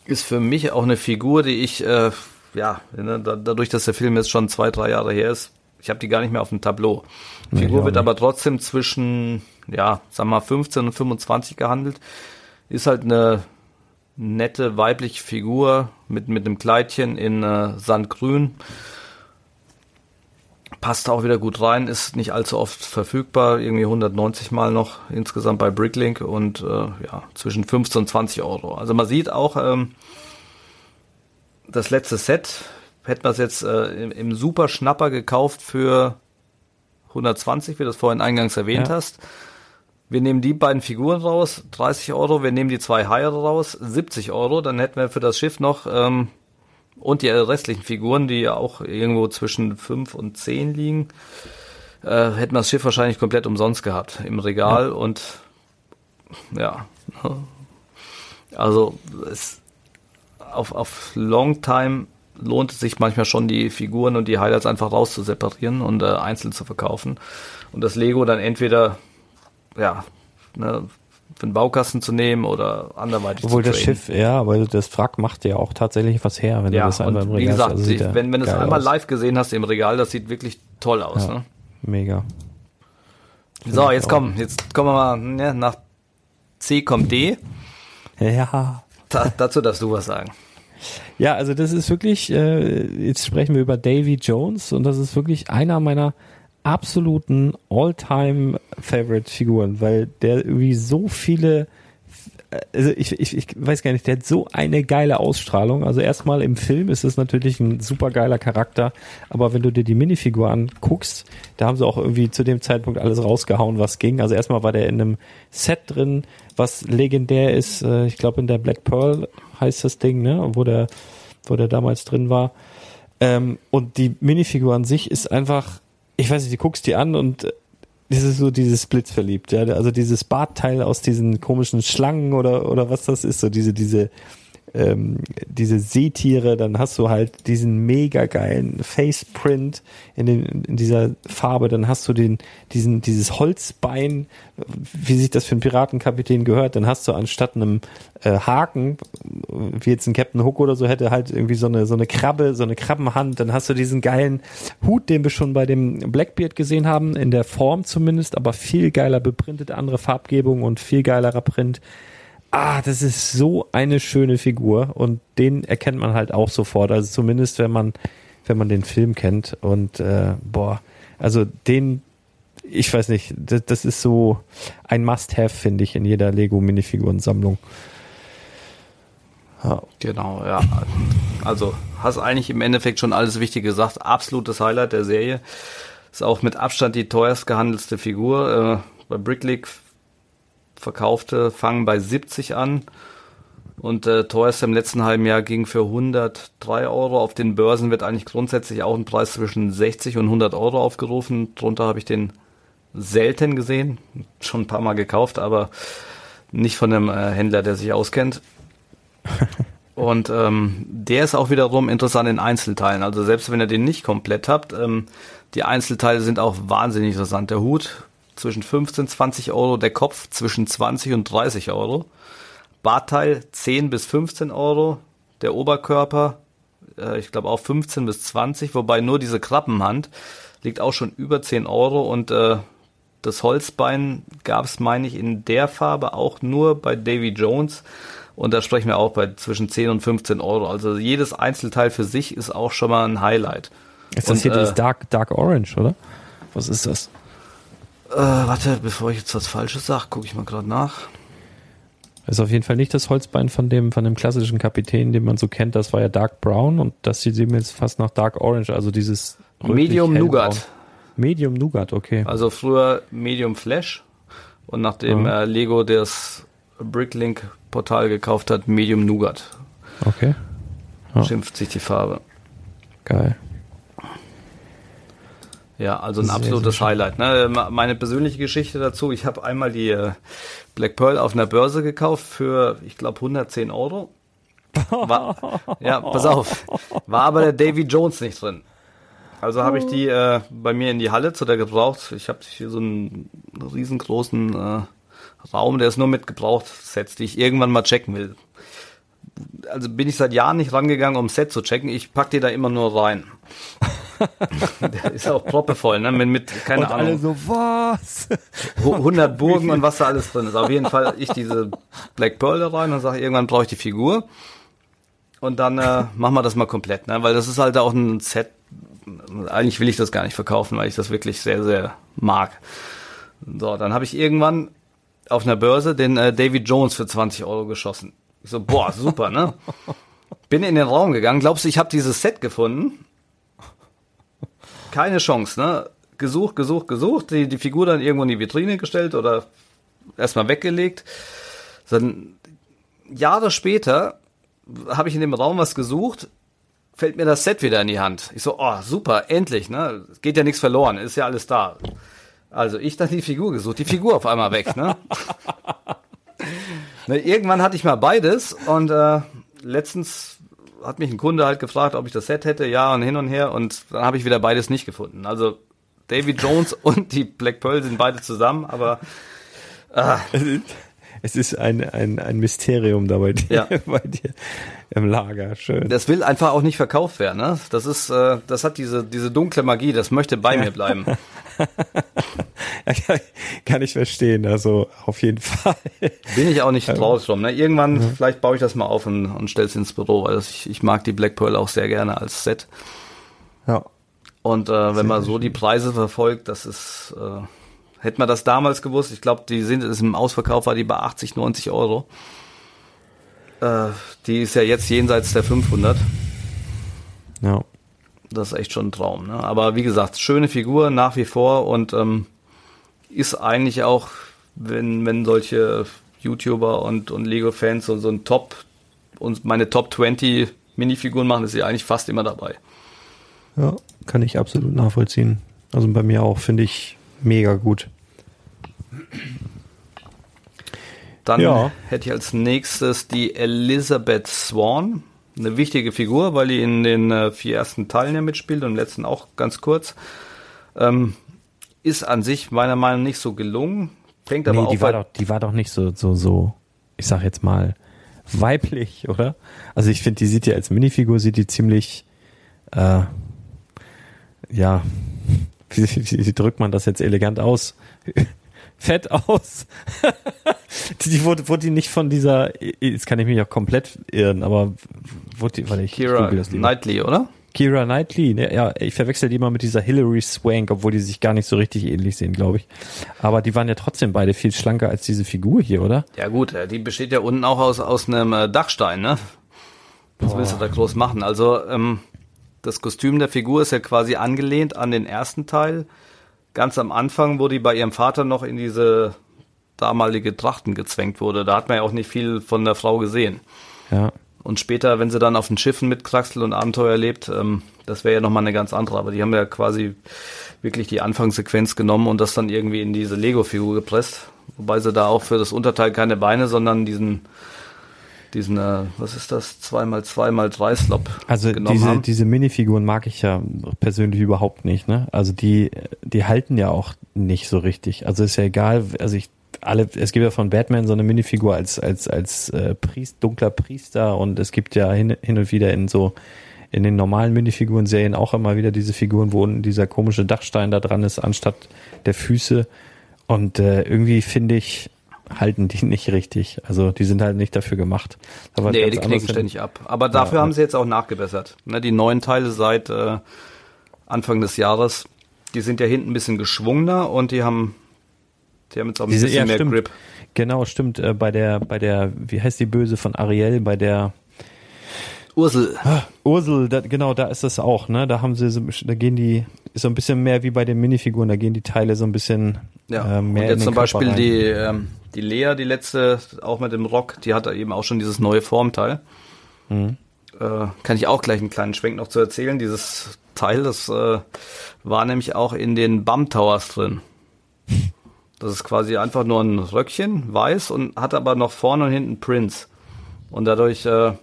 Speaker 5: Ist für mich auch eine Figur, die ich, äh, ja, ne, dadurch, dass der Film jetzt schon zwei, drei Jahre her ist, ich habe die gar nicht mehr auf dem Tableau. Die Figur wird nicht. aber trotzdem zwischen, ja, sagen wir mal 15 und 25 gehandelt. Ist halt eine nette weibliche Figur mit, mit einem Kleidchen in äh, Sandgrün. passt auch wieder gut rein, ist nicht allzu oft verfügbar, irgendwie 190 Mal noch insgesamt bei Bricklink und äh, ja, zwischen 15 und 20 Euro. Also man sieht auch, ähm, das letzte Set, hätten wir es jetzt äh, im, im Super Schnapper gekauft für 120, wie du das vorhin eingangs erwähnt
Speaker 3: Ja.
Speaker 5: hast. Wir nehmen die beiden Figuren raus, 30 Euro, wir nehmen die zwei Haie raus, 70 Euro, dann hätten wir für das Schiff noch ähm, und die restlichen Figuren, die ja auch irgendwo zwischen 5 und 10 liegen, äh, hätten wir das Schiff wahrscheinlich komplett umsonst gehabt im Regal und ja. Also es, auf, auf Long Time lohnt es sich manchmal schon, die Figuren und die Highlights einfach rauszuseparieren und äh, einzeln zu verkaufen. Und das Lego dann entweder ja, ne, für den Baukasten zu nehmen oder anderweitig
Speaker 3: Obwohl
Speaker 5: zu
Speaker 3: das. Schiff, ja, aber das Wrack macht ja auch tatsächlich was her, wenn
Speaker 5: Ja,
Speaker 3: du das einmal im
Speaker 5: und wie
Speaker 3: Regal
Speaker 5: gesagt,
Speaker 3: hast. Also
Speaker 5: ich, wenn, wenn du es einmal
Speaker 3: aus.
Speaker 5: live gesehen hast im Regal, das sieht wirklich toll aus.
Speaker 3: Ja.
Speaker 5: Ne?
Speaker 3: Mega.
Speaker 5: So, jetzt komm, jetzt kommen wir mal, ne, nach C kommt D.
Speaker 3: Ja.
Speaker 5: Da, dazu darfst du was sagen.
Speaker 3: Ja, also das ist wirklich, äh, jetzt sprechen wir über Davy Jones und das ist wirklich einer meiner absoluten All-Time-Favorite-Figuren, weil der irgendwie so viele, also ich, ich, ich weiß gar nicht, der hat so eine geile Ausstrahlung. Also erstmal im Film ist es natürlich ein super geiler Charakter, aber wenn du dir die Minifigur anguckst, da haben sie auch irgendwie zu dem Zeitpunkt alles rausgehauen, was ging. Also erstmal war der in einem Set drin, was legendär ist. Äh, Ich glaube in der Black Pearl heißt das Ding, ne, wo der, wo der damals drin war. Ähm, und die Minifigur an sich ist einfach, ich weiß nicht, du guckst die an und äh, das ist so dieses Blitzverliebt, ja, also dieses Bartteil aus diesen komischen Schlangen oder oder was das ist, so diese diese ähm, diese Seetiere, dann hast du halt diesen mega geilen Faceprint in, den, in dieser Farbe, dann hast du den, diesen, dieses Holzbein, wie sich das für einen Piratenkapitän gehört, dann hast du anstatt einem äh, Haken, wie jetzt ein Captain Hook oder so, hätte halt irgendwie so eine, so eine Krabbe, so eine Krabbenhand, dann hast du diesen geilen Hut, den wir schon bei dem Blackbeard gesehen haben, in der Form zumindest, aber viel geiler beprintet, andere Farbgebung und viel geilerer Print ah, das ist so eine schöne Figur und den erkennt man halt auch sofort. Also zumindest wenn man, wenn man den Film kennt. Und äh, boah, also den, ich weiß nicht, das, das ist so ein Must-Have, finde ich, in jeder Lego-Minifigurensammlung. Ja.
Speaker 5: Genau, ja. Also hast eigentlich im Endeffekt schon alles Wichtige gesagt. Absolutes Highlight der Serie. Ist auch mit Abstand die teuerst gehandelste Figur. Äh, bei Bricklink verkaufte fangen bei 70 an. Und äh, teuerst im letzten halben Jahr ging für 103 Euro. Auf den Börsen wird eigentlich grundsätzlich auch ein Preis zwischen 60 und 100 Euro aufgerufen. Drunter habe ich den selten gesehen. Schon ein paar Mal gekauft, aber nicht von einem äh, Händler, der sich auskennt. Und ähm, der ist auch wiederum interessant in Einzelteilen. Also selbst wenn ihr den nicht komplett habt, ähm, die Einzelteile sind auch wahnsinnig interessant. Der Hut zwischen 15, 20 Euro, der Kopf zwischen 20 und 30 Euro. Bartteil 10 bis 15 Euro, der Oberkörper, äh, ich glaube auch 15 bis 20, wobei nur diese Krabbenhand liegt auch schon über 10 Euro und äh, das Holzbein gab es, meine ich, in der Farbe auch nur bei Davy Jones. Und da sprechen wir auch bei zwischen 10 und 15 Euro. Also jedes Einzelteil für sich ist auch schon mal ein Highlight.
Speaker 3: Ist das
Speaker 5: Und,
Speaker 3: hier
Speaker 5: äh,
Speaker 3: dieses Dark, Dark Orange, oder? Was ist das?
Speaker 5: Äh, warte, bevor ich jetzt was Falsches sage, gucke ich mal gerade nach.
Speaker 3: Ist auf jeden Fall nicht das Holzbein von dem, von dem klassischen Kapitän, den man so kennt. Das war ja Dark Brown und das sieht mir jetzt fast nach Dark Orange, also dieses
Speaker 5: Medium. Nougat.
Speaker 3: Medium Nougat, okay.
Speaker 5: Also früher Medium Flash. Und nachdem
Speaker 3: Mhm.
Speaker 5: äh, Lego das Bricklink Portal gekauft hat, Medium Nougat.
Speaker 3: Okay, Ja.
Speaker 5: Schimpft sich die Farbe.
Speaker 3: geil.
Speaker 5: Ja, also ein
Speaker 3: Sehr,
Speaker 5: absolutes
Speaker 3: sehr.
Speaker 5: Highlight. Ne? Meine persönliche Geschichte dazu, ich habe einmal die äh, Black Pearl auf einer Börse gekauft für, ich glaube, 110 Euro. War, ja, pass auf. War aber der Davy Jones nicht drin. Also habe ich die äh, bei mir in die Halle zu der gebraucht. Ich habe hier so einen riesengroßen äh, Raum, der ist nur mit Gebrauchssets, die ich irgendwann mal checken will. Also bin ich seit Jahren nicht rangegangen, um Set zu checken. Ich pack die da immer nur rein. Der ist auch proppevoll, ne? Mit, mit keine
Speaker 3: und
Speaker 5: Ahnung.
Speaker 3: alle so, was?
Speaker 5: 100 Burgen und was da alles drin ist. Auf jeden Fall ich diese Black Pearl da rein und sage, irgendwann brauche ich die Figur. Und dann äh, machen wir das mal komplett, ne? Weil das ist halt auch ein Set, eigentlich will ich das gar nicht verkaufen, weil ich das wirklich sehr, sehr mag. So, dann habe ich irgendwann auf einer Börse den äh, David Jones für 20 Euro geschossen. Ich so, boah, super, ne? Bin in den Raum gegangen. Glaubst du, ich habe dieses Set gefunden? Keine Chance, ne? Gesucht, gesucht, gesucht. Die, die Figur dann irgendwo in die Vitrine gestellt oder erstmal weggelegt. Dann Jahre später habe ich in dem Raum was gesucht, fällt mir das Set wieder in die Hand. Ich so, oh, super, endlich, ne? Geht ja nichts verloren, ist ja alles da. Also ich dann die Figur gesucht, die Figur auf einmal weg, ne? ne irgendwann hatte ich mal beides und äh, letztens hat mich ein Kunde halt gefragt, ob ich das Set hätte, ja und hin und her und dann habe ich wieder beides nicht gefunden. Also David Jones und die Black Pearl sind beide zusammen, aber
Speaker 3: äh, es ist ein, ein, ein Mysterium da bei dir, ja. bei dir im Lager. Schön.
Speaker 5: Das will einfach auch nicht verkauft werden. Ne? Das ist, äh, das hat diese, diese dunkle Magie, das möchte bei ja. mir bleiben.
Speaker 3: kann, ich verstehen, also auf jeden Fall.
Speaker 5: Bin ich auch nicht traurig drum. Ne? Irgendwann, mhm. vielleicht baue ich das mal auf und, und stelle es ins Büro, weil das, ich, ich mag die Black Pearl auch sehr gerne als Set. Ja. Und äh, wenn man so die Preise verfolgt, das ist, äh, Hätte man das damals gewusst, ich glaube, die sind ist im Ausverkauf war die bei 80, 90 Euro. Äh, die ist ja jetzt jenseits der 500. Ja. Das ist echt schon ein Traum. Ne? Aber wie gesagt, schöne Figur nach wie vor und ähm, ist eigentlich auch, wenn, wenn solche YouTuber und, und Lego-Fans so, so ein Top und meine Top 20 Minifiguren machen, ist sie eigentlich fast immer dabei.
Speaker 3: Ja, kann ich absolut nachvollziehen. Also bei mir auch, finde ich mega gut.
Speaker 5: Dann ja. hätte ich als nächstes die Elizabeth Swan. Eine wichtige Figur, weil die in den äh, vier ersten Teilen ja mitspielt und im letzten auch ganz kurz. Ähm, ist an sich meiner Meinung nach nicht so gelungen.
Speaker 3: Fängt aber nee, die war doch, die war doch nicht so, so, so, ich sag jetzt mal, weiblich, oder? Also ich finde, die sieht ja als Minifigur, sieht die ziemlich, äh, ja, wie, wie, wie drückt man das jetzt elegant aus? Fett aus. die wurde, wurde die nicht von dieser, jetzt kann ich mich auch komplett irren, aber wurde die, weil ich
Speaker 5: Kira ich Knightley, oder?
Speaker 3: Kira Knightley, ne, ja, ich verwechsel die mal mit dieser Hillary Swank, obwohl die sich gar nicht so richtig ähnlich sehen, glaube ich. Aber die waren ja trotzdem beide viel schlanker als diese Figur hier, oder?
Speaker 5: Ja gut, äh, die besteht ja unten auch aus, aus einem äh, Dachstein, ne? Was Boah. willst du da groß machen? Also, ähm, das Kostüm der Figur ist ja quasi angelehnt an den ersten Teil ganz am Anfang, wo die bei ihrem Vater noch in diese damalige Trachten gezwängt wurde. Da hat man ja auch nicht viel von der Frau gesehen. Ja. Und später, wenn sie dann auf den Schiffen mit Kraxel und Abenteuer erlebt, ähm, das wäre ja nochmal eine ganz andere. Aber die haben ja quasi wirklich die Anfangssequenz genommen und das dann irgendwie in diese Lego-Figur gepresst. Wobei sie da auch für das Unterteil keine Beine, sondern diesen diesen, äh, was ist das, 2x2 mal 3 Slop
Speaker 3: Also diese, haben. diese Minifiguren mag ich ja persönlich überhaupt nicht, ne? Also die, die halten ja auch nicht so richtig. Also ist ja egal, also ich alle, es gibt ja von Batman so eine Minifigur als als als äh, Priest, dunkler Priester und es gibt ja hin, hin und wieder in so in den normalen Minifiguren-Serien auch immer wieder diese Figuren, wo unten dieser komische Dachstein da dran ist, anstatt der Füße. Und äh, irgendwie finde ich, halten die nicht richtig. Also die sind halt nicht dafür gemacht.
Speaker 5: Aber nee, die knicken ständig ab. Aber dafür ja, haben sie jetzt auch nachgebessert. Ne, die neuen Teile seit äh, Anfang des Jahres, die sind ja hinten ein bisschen geschwungener und die haben, die haben jetzt auch ein bisschen ja, mehr
Speaker 3: stimmt.
Speaker 5: Grip.
Speaker 3: Genau, stimmt. Äh, bei der, bei der, wie heißt die Böse von Ariel, bei der
Speaker 5: Ursel.
Speaker 3: Ah, Ursel, da, genau, da ist das auch, ne? Da haben sie so, da gehen die, ist so ein bisschen mehr wie bei den Minifiguren, da gehen die Teile so ein bisschen
Speaker 5: ja. äh, mehr. Und jetzt zum Beispiel rein. die, ähm, die Lea, die letzte, auch mit dem Rock, die hat eben auch schon dieses neue Formteil. Mhm. Äh, kann ich auch gleich einen kleinen Schwenk noch zu erzählen. Dieses Teil, das äh, war nämlich auch in den Bum Towers drin. Das ist quasi einfach nur ein Röckchen, weiß und hat aber noch vorne und hinten Prints. Und dadurch, äh,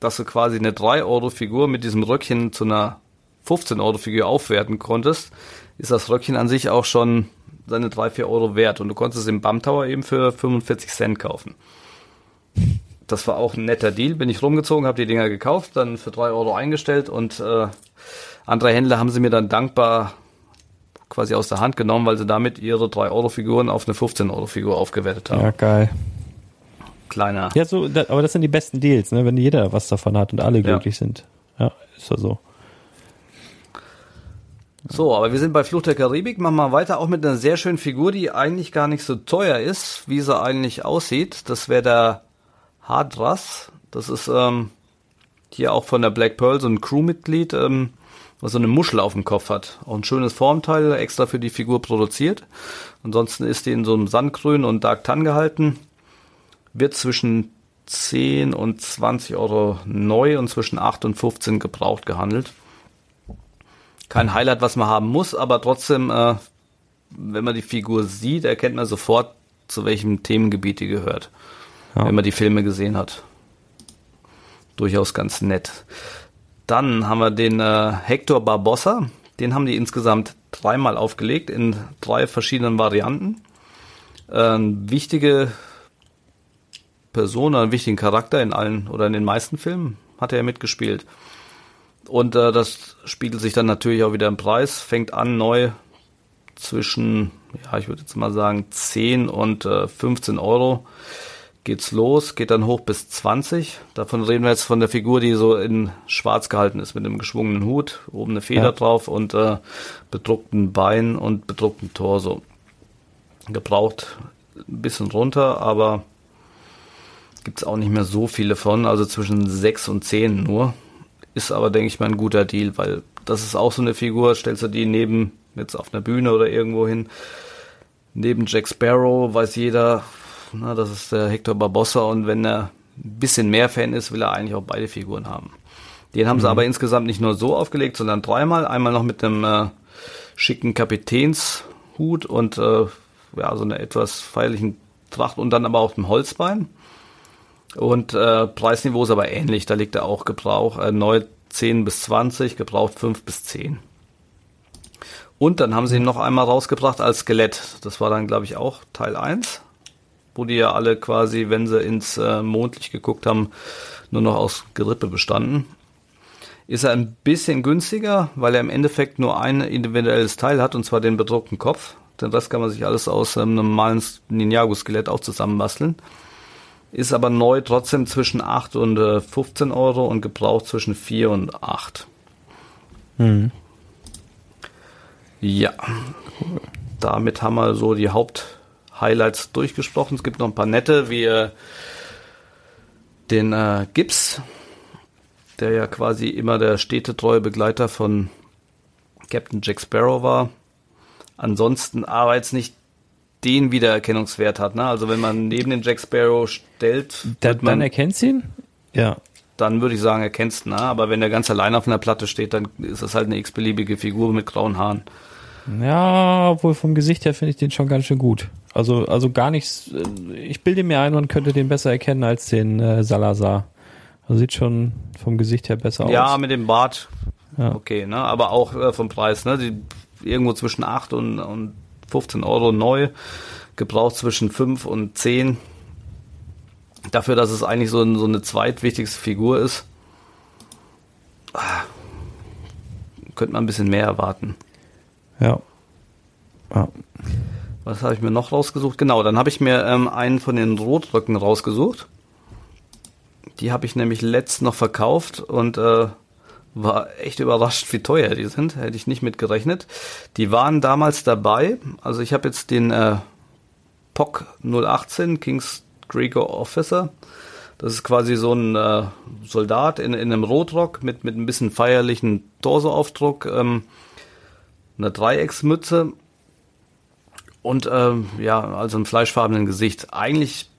Speaker 5: dass du quasi eine 3-Euro-Figur mit diesem Röckchen zu einer 15-Euro-Figur aufwerten konntest, ist das Röckchen an sich auch schon seine 3, 4 Euro wert. Und du konntest es im BAM Tower eben für 45 Cent kaufen. Das war auch ein netter Deal. Bin ich rumgezogen, habe die Dinger gekauft, dann für 3 Euro eingestellt und äh, andere Händler haben sie mir dann dankbar quasi aus der Hand genommen, weil sie damit ihre 3 Euro Figuren auf eine 15 Euro Figur aufgewertet haben.
Speaker 3: Ja, geil.
Speaker 5: Kleiner.
Speaker 3: Ja, so, aber das sind die besten Deals, ne? wenn jeder was davon hat und alle glücklich ja. sind. Ja, ist ja so.
Speaker 5: So, aber wir sind bei Fluch der Karibik. Machen wir weiter auch mit einer sehr schönen Figur, die eigentlich gar nicht so teuer ist, wie sie eigentlich aussieht. Das wäre der Hadras. Das ist ähm, hier auch von der Black Pearl so ein Crewmitglied, ähm, was so eine Muschel auf dem Kopf hat. Auch ein schönes Formteil, extra für die Figur produziert. Ansonsten ist die in so einem Sandgrün und Dark Tan gehalten. Wird zwischen 10 und 20 Euro neu und zwischen 8 und 15 gebraucht gehandelt. Kein Highlight, was man haben muss, aber trotzdem, äh, wenn man die Figur sieht, erkennt man sofort, zu welchem Themengebiet die gehört. Ja. Wenn man die Filme gesehen hat. Durchaus ganz nett. Dann haben wir den äh, Hector Barbossa. Den haben die insgesamt dreimal aufgelegt in drei verschiedenen Varianten. Äh, wichtige Person, einen wichtigen Charakter in allen oder in den meisten Filmen hat er mitgespielt. Und äh, das spiegelt sich dann natürlich auch wieder im Preis. Fängt an neu zwischen, ja, ich würde jetzt mal sagen, 10 und äh, 15 Euro geht's los, geht dann hoch bis 20. Davon reden wir jetzt von der Figur, die so in schwarz gehalten ist, mit einem geschwungenen Hut, oben eine Feder ja. drauf und äh, bedruckten Bein und bedruckten Torso. Gebraucht ein bisschen runter, aber gibt es auch nicht mehr so viele von, also zwischen sechs und zehn nur. Ist aber, denke ich mal, ein guter Deal, weil das ist auch so eine Figur, stellst du die neben, jetzt auf einer Bühne oder irgendwo hin, neben Jack Sparrow, weiß jeder, na, das ist der Hector Barbossa und wenn er ein bisschen mehr Fan ist, will er eigentlich auch beide Figuren haben. Den haben mhm. sie aber insgesamt nicht nur so aufgelegt, sondern dreimal. Einmal noch mit einem äh, schicken Kapitänshut und äh, ja, so einer etwas feierlichen Tracht und dann aber auch dem Holzbein. Und äh, Preisniveau ist aber ähnlich, da liegt er auch Gebrauch äh, neu 10 bis 20, gebraucht 5 bis 10. Und dann haben sie ihn noch einmal rausgebracht als Skelett. Das war dann, glaube ich, auch Teil 1, wo die ja alle quasi, wenn sie ins äh, Mondlicht geguckt haben, nur noch aus Gerippe bestanden. Ist er ein bisschen günstiger, weil er im Endeffekt nur ein individuelles Teil hat, und zwar den bedruckten Kopf. Den Rest kann man sich alles aus einem normalen Ninjago-Skelett auch zusammenbasteln ist aber neu trotzdem zwischen 8 und äh, 15 Euro und gebraucht zwischen 4 und 8. Mhm. Ja, damit haben wir so die Haupthighlights durchgesprochen. Es gibt noch ein paar nette, wie äh, den äh, Gips, der ja quasi immer der städtetreue Begleiter von Captain Jack Sparrow war. Ansonsten aber jetzt nicht den Wiedererkennungswert hat. Ne? Also wenn man neben den Jack Sparrow stellt,
Speaker 3: da, man, dann erkennt ihn. Ja.
Speaker 5: Dann würde ich sagen, erkennst ne? Aber wenn der ganz allein auf einer Platte steht, dann ist das halt eine x-beliebige Figur mit grauen Haaren.
Speaker 3: Ja, obwohl vom Gesicht her finde ich den schon ganz schön gut. Also, also gar nichts. Äh, ich bilde mir ein, man könnte den besser erkennen als den äh, Salazar. Also sieht schon vom Gesicht her besser
Speaker 5: ja,
Speaker 3: aus.
Speaker 5: Ja, mit dem Bart. Ja. Okay, ne? Aber auch äh, vom Preis, ne? Die, irgendwo zwischen 8 und, und 15 Euro neu, gebraucht zwischen 5 und 10. Dafür, dass es eigentlich so, so eine zweitwichtigste Figur ist, könnte man ein bisschen mehr erwarten.
Speaker 3: Ja.
Speaker 5: ja. Was habe ich mir noch rausgesucht? Genau, dann habe ich mir ähm, einen von den Rotrücken rausgesucht. Die habe ich nämlich letzt noch verkauft und äh, war echt überrascht, wie teuer die sind. Hätte ich nicht mit gerechnet. Die waren damals dabei. Also ich habe jetzt den äh, POC 018, King's Gregor Officer. Das ist quasi so ein äh, Soldat in, in einem Rotrock mit, mit ein bisschen feierlichen Torsoaufdruck, ähm, einer Dreiecksmütze und ähm, ja, also einem fleischfarbenen Gesicht. Eigentlich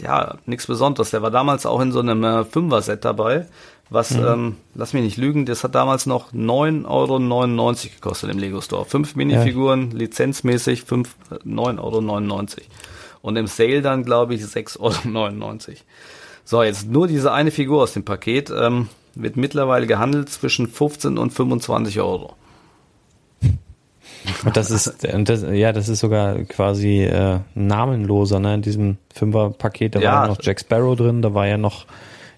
Speaker 5: ja, nichts Besonderes. Der war damals auch in so einem äh, Fünfer-Set dabei was, mhm. ähm, lass mich nicht lügen, das hat damals noch 9,99 Euro gekostet im Lego Store. Fünf Minifiguren, ja. lizenzmäßig 5, 9,99 Euro. Und im Sale dann, glaube ich, 6,99 Euro. So, jetzt nur diese eine Figur aus dem Paket ähm, wird mittlerweile gehandelt zwischen 15 und 25 Euro.
Speaker 3: Und das ist, das, ja, das ist sogar quasi äh, namenloser, ne? In diesem Fünfer-Paket, da ja. war ja noch Jack Sparrow drin, da war ja noch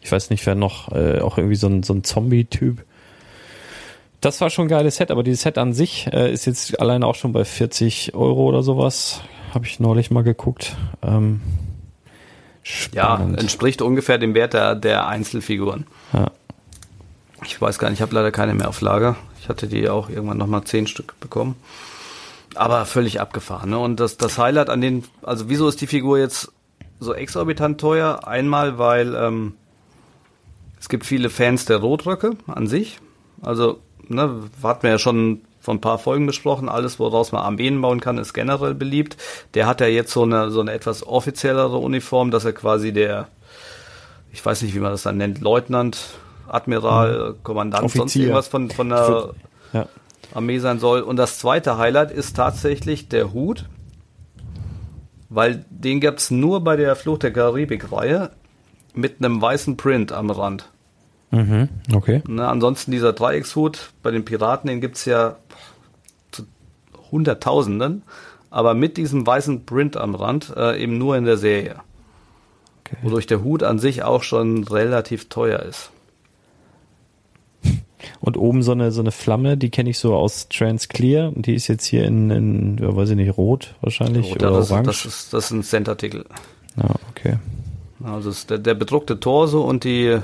Speaker 3: ich weiß nicht, wer noch, äh, auch irgendwie so ein, so ein Zombie-Typ. Das war schon ein geiles Set, aber dieses Set an sich äh, ist jetzt alleine auch schon bei 40 Euro oder sowas. Habe ich neulich mal geguckt. Ähm,
Speaker 5: ja, entspricht ungefähr dem Wert der, der Einzelfiguren. Ja. Ich weiß gar nicht, ich habe leider keine mehr auf Lager. Ich hatte die auch irgendwann nochmal zehn Stück bekommen. Aber völlig abgefahren. Ne? Und das, das Highlight an den, also wieso ist die Figur jetzt so exorbitant teuer? Einmal, weil ähm, es gibt viele Fans der Rotröcke an sich. Also, ne, hatten wir ja schon von ein paar Folgen besprochen. Alles, woraus man Armeen bauen kann, ist generell beliebt. Der hat ja jetzt so eine, so eine etwas offiziellere Uniform, dass er quasi der, ich weiß nicht, wie man das dann nennt, Leutnant, Admiral, mhm. Kommandant, Offizier. sonst irgendwas von, von der ja. Armee sein soll. Und das zweite Highlight ist tatsächlich der Hut, weil den gab es nur bei der Flucht der Karibik-Reihe mit einem weißen Print am Rand.
Speaker 3: Mhm, okay.
Speaker 5: Ne, ansonsten dieser Dreieckshut bei den Piraten, den gibt es ja zu Hunderttausenden, aber mit diesem weißen Print am Rand äh, eben nur in der Serie. Okay. Wodurch der Hut an sich auch schon relativ teuer ist.
Speaker 3: Und oben so eine, so eine Flamme, die kenne ich so aus Transclear. Und die ist jetzt hier in, in ja, weiß ich nicht, rot wahrscheinlich rot, oder
Speaker 5: ja, das,
Speaker 3: orange.
Speaker 5: Das ist, das ist ein Cent-Artikel.
Speaker 3: Ja, okay.
Speaker 5: Also der, der bedruckte Torso und die,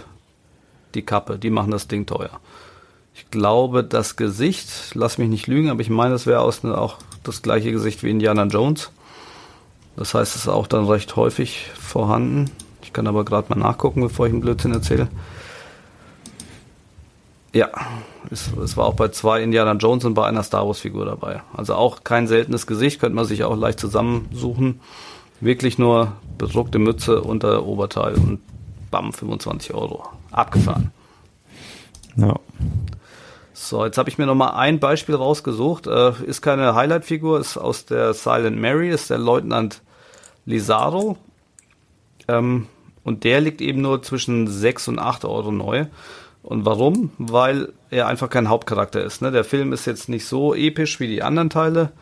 Speaker 5: die Kappe, die machen das Ding teuer. Ich glaube, das Gesicht, lass mich nicht lügen, aber ich meine, das wäre auch das gleiche Gesicht wie Indiana Jones. Das heißt, es ist auch dann recht häufig vorhanden. Ich kann aber gerade mal nachgucken, bevor ich einen Blödsinn erzähle. Ja, es, es, war auch bei zwei Indiana Jones und bei einer Star Wars Figur dabei. Also auch kein seltenes Gesicht, könnte man sich auch leicht zusammensuchen. Wirklich nur bedruckte Mütze unter Oberteil und bam, 25 Euro. Abgefahren.
Speaker 3: Ja.
Speaker 5: So, jetzt habe ich mir noch mal ein Beispiel rausgesucht. Äh, ist keine Highlight-Figur, ist aus der Silent Mary, ist der Leutnant Lizaro. Ähm, und der liegt eben nur zwischen 6 und 8 Euro neu. Und warum? Weil er einfach kein Hauptcharakter ist. Ne? Der Film ist jetzt nicht so episch wie die anderen Teile,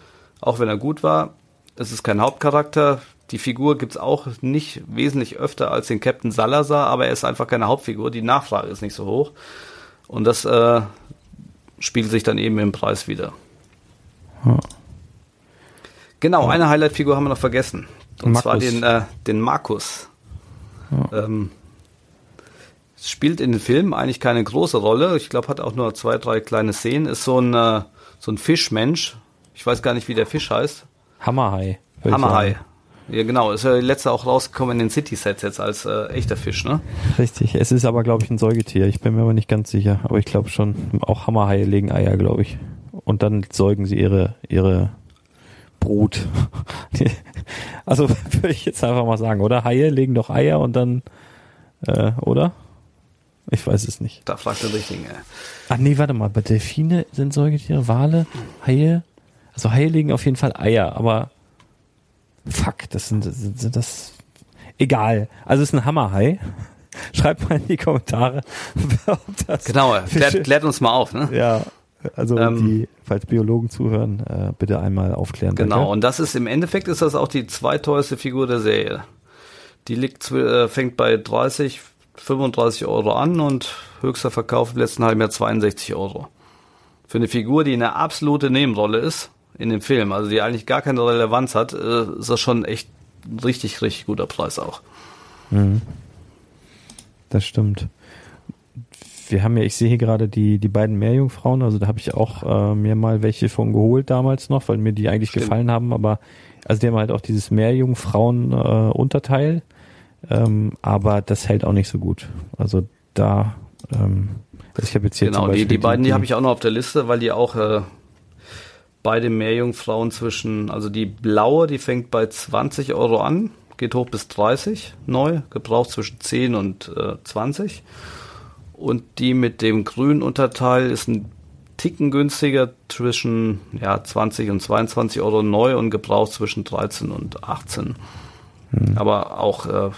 Speaker 5: auch wenn er gut war. Es ist kein Hauptcharakter. Die Figur gibt's auch nicht wesentlich öfter als den Captain Salazar, aber er ist einfach keine Hauptfigur. Die Nachfrage ist nicht so hoch. Und das äh, spiegelt sich dann eben im Preis wieder. Hm. Genau, eine Highlight-Figur haben wir noch vergessen. Und Markus. zwar den, äh, den Markus. Ja. Ähm, spielt in den Filmen eigentlich keine große Rolle. Ich glaube, hat auch nur zwei, drei kleine Szenen. Ist so ein, äh, so ein Fischmensch. Ich weiß gar nicht, wie der Fisch heißt.
Speaker 3: Hammerhai.
Speaker 5: Hammerhai. Ja, genau. Ist ja letzte auch rausgekommen in den City-Sets jetzt als äh, echter Fisch, ne?
Speaker 3: Richtig. Es ist aber, glaube ich, ein Säugetier. Ich bin mir aber nicht ganz sicher. Aber ich glaube schon, auch Hammerhaie legen Eier, glaube ich. Und dann säugen sie ihre, ihre Brut. also würde ich jetzt einfach mal sagen, oder? Haie legen doch Eier und dann, äh, oder? Ich weiß es nicht.
Speaker 5: Da fragt der Richtige.
Speaker 3: Ach nee, warte mal. Bei Delfine sind Säugetiere, Wale, Haie. Also Haie legen auf jeden Fall Eier, aber fuck, das sind, sind, sind das. Egal. Also es ist ein Hammerhai. Schreibt mal in die Kommentare,
Speaker 5: ob das. Genau, klärt, klärt uns mal auf, ne?
Speaker 3: Ja. Also ähm, die, falls Biologen zuhören, äh, bitte einmal aufklären.
Speaker 5: Genau, danke. und das ist im Endeffekt ist das auch die zweiteuerste Figur der Serie. Die liegt, äh, fängt bei 30, 35 Euro an und höchster Verkauf im letzten halben Jahr 62 Euro. Für eine Figur, die eine absolute Nebenrolle ist in dem Film, also die eigentlich gar keine Relevanz hat, äh, ist das schon echt ein richtig, richtig guter Preis auch.
Speaker 3: Mhm. Das stimmt. Wir haben ja, ich sehe hier gerade die, die beiden Meerjungfrauen, also da habe ich auch äh, mir mal welche von geholt damals noch, weil mir die eigentlich stimmt. gefallen haben, aber also die haben halt auch dieses Meerjungfrauen-Unterteil. Äh, ähm, aber das hält auch nicht so gut. Also da, ähm,
Speaker 5: also ich habe jetzt hier genau die, die beiden, die, die habe ich auch noch auf der Liste, weil die auch äh, beide Meerjungfrauen zwischen, also die blaue, die fängt bei 20 Euro an, geht hoch bis 30 neu, gebraucht zwischen 10 und äh, 20. Und die mit dem grünen Unterteil ist ein Ticken günstiger zwischen ja, 20 und 22 Euro neu und gebraucht zwischen 13 und 18. Hm. Aber auch äh,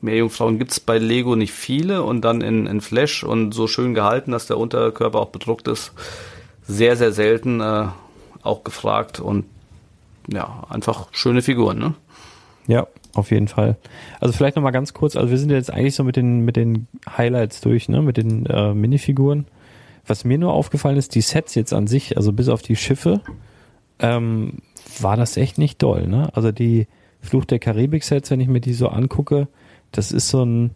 Speaker 5: Meerjungfrauen gibt es bei Lego nicht viele und dann in, in Flash und so schön gehalten, dass der Unterkörper auch bedruckt ist. Sehr, sehr selten äh, auch gefragt und ja, einfach schöne Figuren, ne?
Speaker 3: Ja, auf jeden Fall. Also vielleicht nochmal ganz kurz, also wir sind jetzt eigentlich so mit den, mit den Highlights durch, ne, mit den äh, Minifiguren. Was mir nur aufgefallen ist, die Sets jetzt an sich, also bis auf die Schiffe, ähm, war das echt nicht doll, ne? Also die Fluch der Karibik-Sets, wenn ich mir die so angucke, das ist so ein,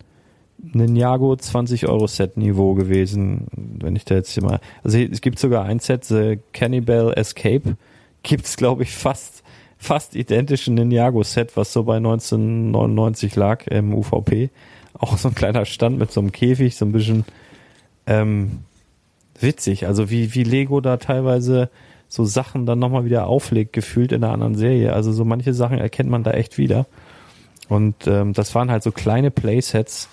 Speaker 3: Ninjago 20 Euro Set Niveau gewesen, wenn ich da jetzt hier mal, also es gibt sogar ein Set, The Cannibal Escape, gibt's glaube ich fast, fast identischen Ninjago Set, was so bei 1999 lag im UVP. Auch so ein kleiner Stand mit so einem Käfig, so ein bisschen, ähm, witzig, also wie, wie Lego da teilweise so Sachen dann nochmal wieder auflegt, gefühlt in einer anderen Serie. Also so manche Sachen erkennt man da echt wieder. Und ähm, das waren halt so kleine Playsets,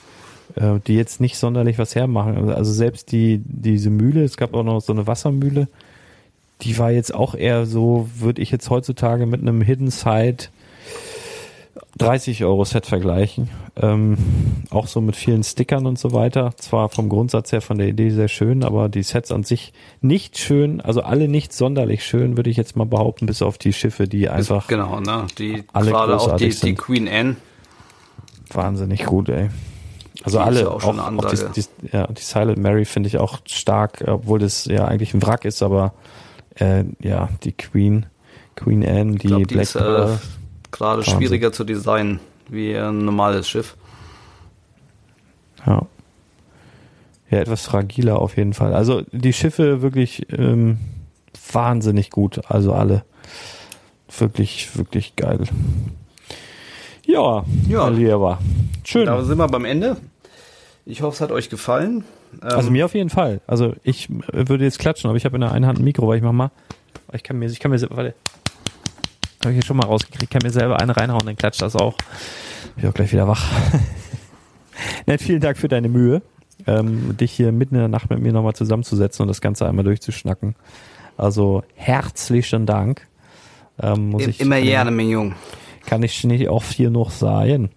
Speaker 3: äh, die jetzt nicht sonderlich was hermachen. Also selbst die diese Mühle, es gab auch noch so eine Wassermühle, die war jetzt auch eher so, würde ich jetzt heutzutage mit einem Hidden Side 30 Euro Set vergleichen. Ähm, auch so mit vielen Stickern und so weiter. Zwar vom Grundsatz her von der Idee sehr schön, aber die Sets an sich nicht schön, also alle nicht sonderlich schön, würde ich jetzt mal behaupten, bis auf die Schiffe, die einfach.
Speaker 5: Genau, ne? Die
Speaker 3: alle
Speaker 5: gerade auch die, die Queen Anne.
Speaker 3: Wahnsinnig gut, ey. Also alle,
Speaker 5: ja
Speaker 3: auch,
Speaker 5: auch
Speaker 3: auch die, die, ja, die Silent Mary finde ich auch stark, obwohl das ja eigentlich ein Wrack ist, aber äh, ja, die Queen, Queen Anne, die
Speaker 5: Ich glaube, die
Speaker 3: Black
Speaker 5: ist äh, gerade schwieriger zu designen wie ein normales Schiff.
Speaker 3: Ja. Ja, etwas fragiler auf jeden Fall. Also die Schiffe wirklich ähm, wahnsinnig gut. Also alle. Wirklich, wirklich geil. Ja,
Speaker 5: Ja.
Speaker 3: Lieber. Schön.
Speaker 5: Da sind wir beim Ende. Ich hoffe, es hat euch gefallen. Ähm,
Speaker 3: Also mir auf jeden Fall. Also ich äh, würde jetzt klatschen, aber ich habe in der einen Hand ein Mikro, weil ich mach mal. Ich kann mir, ich kann mir, warte. Habe ich jetzt schon mal rausgekriegt, kann mir selber eine reinhauen, dann klatscht das auch. Bin ich auch gleich wieder wach. Nett, vielen Dank für deine Mühe, ähm, dich hier mitten in der Nacht mit mir nochmal zusammenzusetzen und das Ganze einmal durchzuschnacken. Also herzlichen Dank. Ähm, muss
Speaker 5: immer
Speaker 3: ich-
Speaker 5: gerne, mein Jung.
Speaker 3: Kann ich nicht oft hier noch sagen.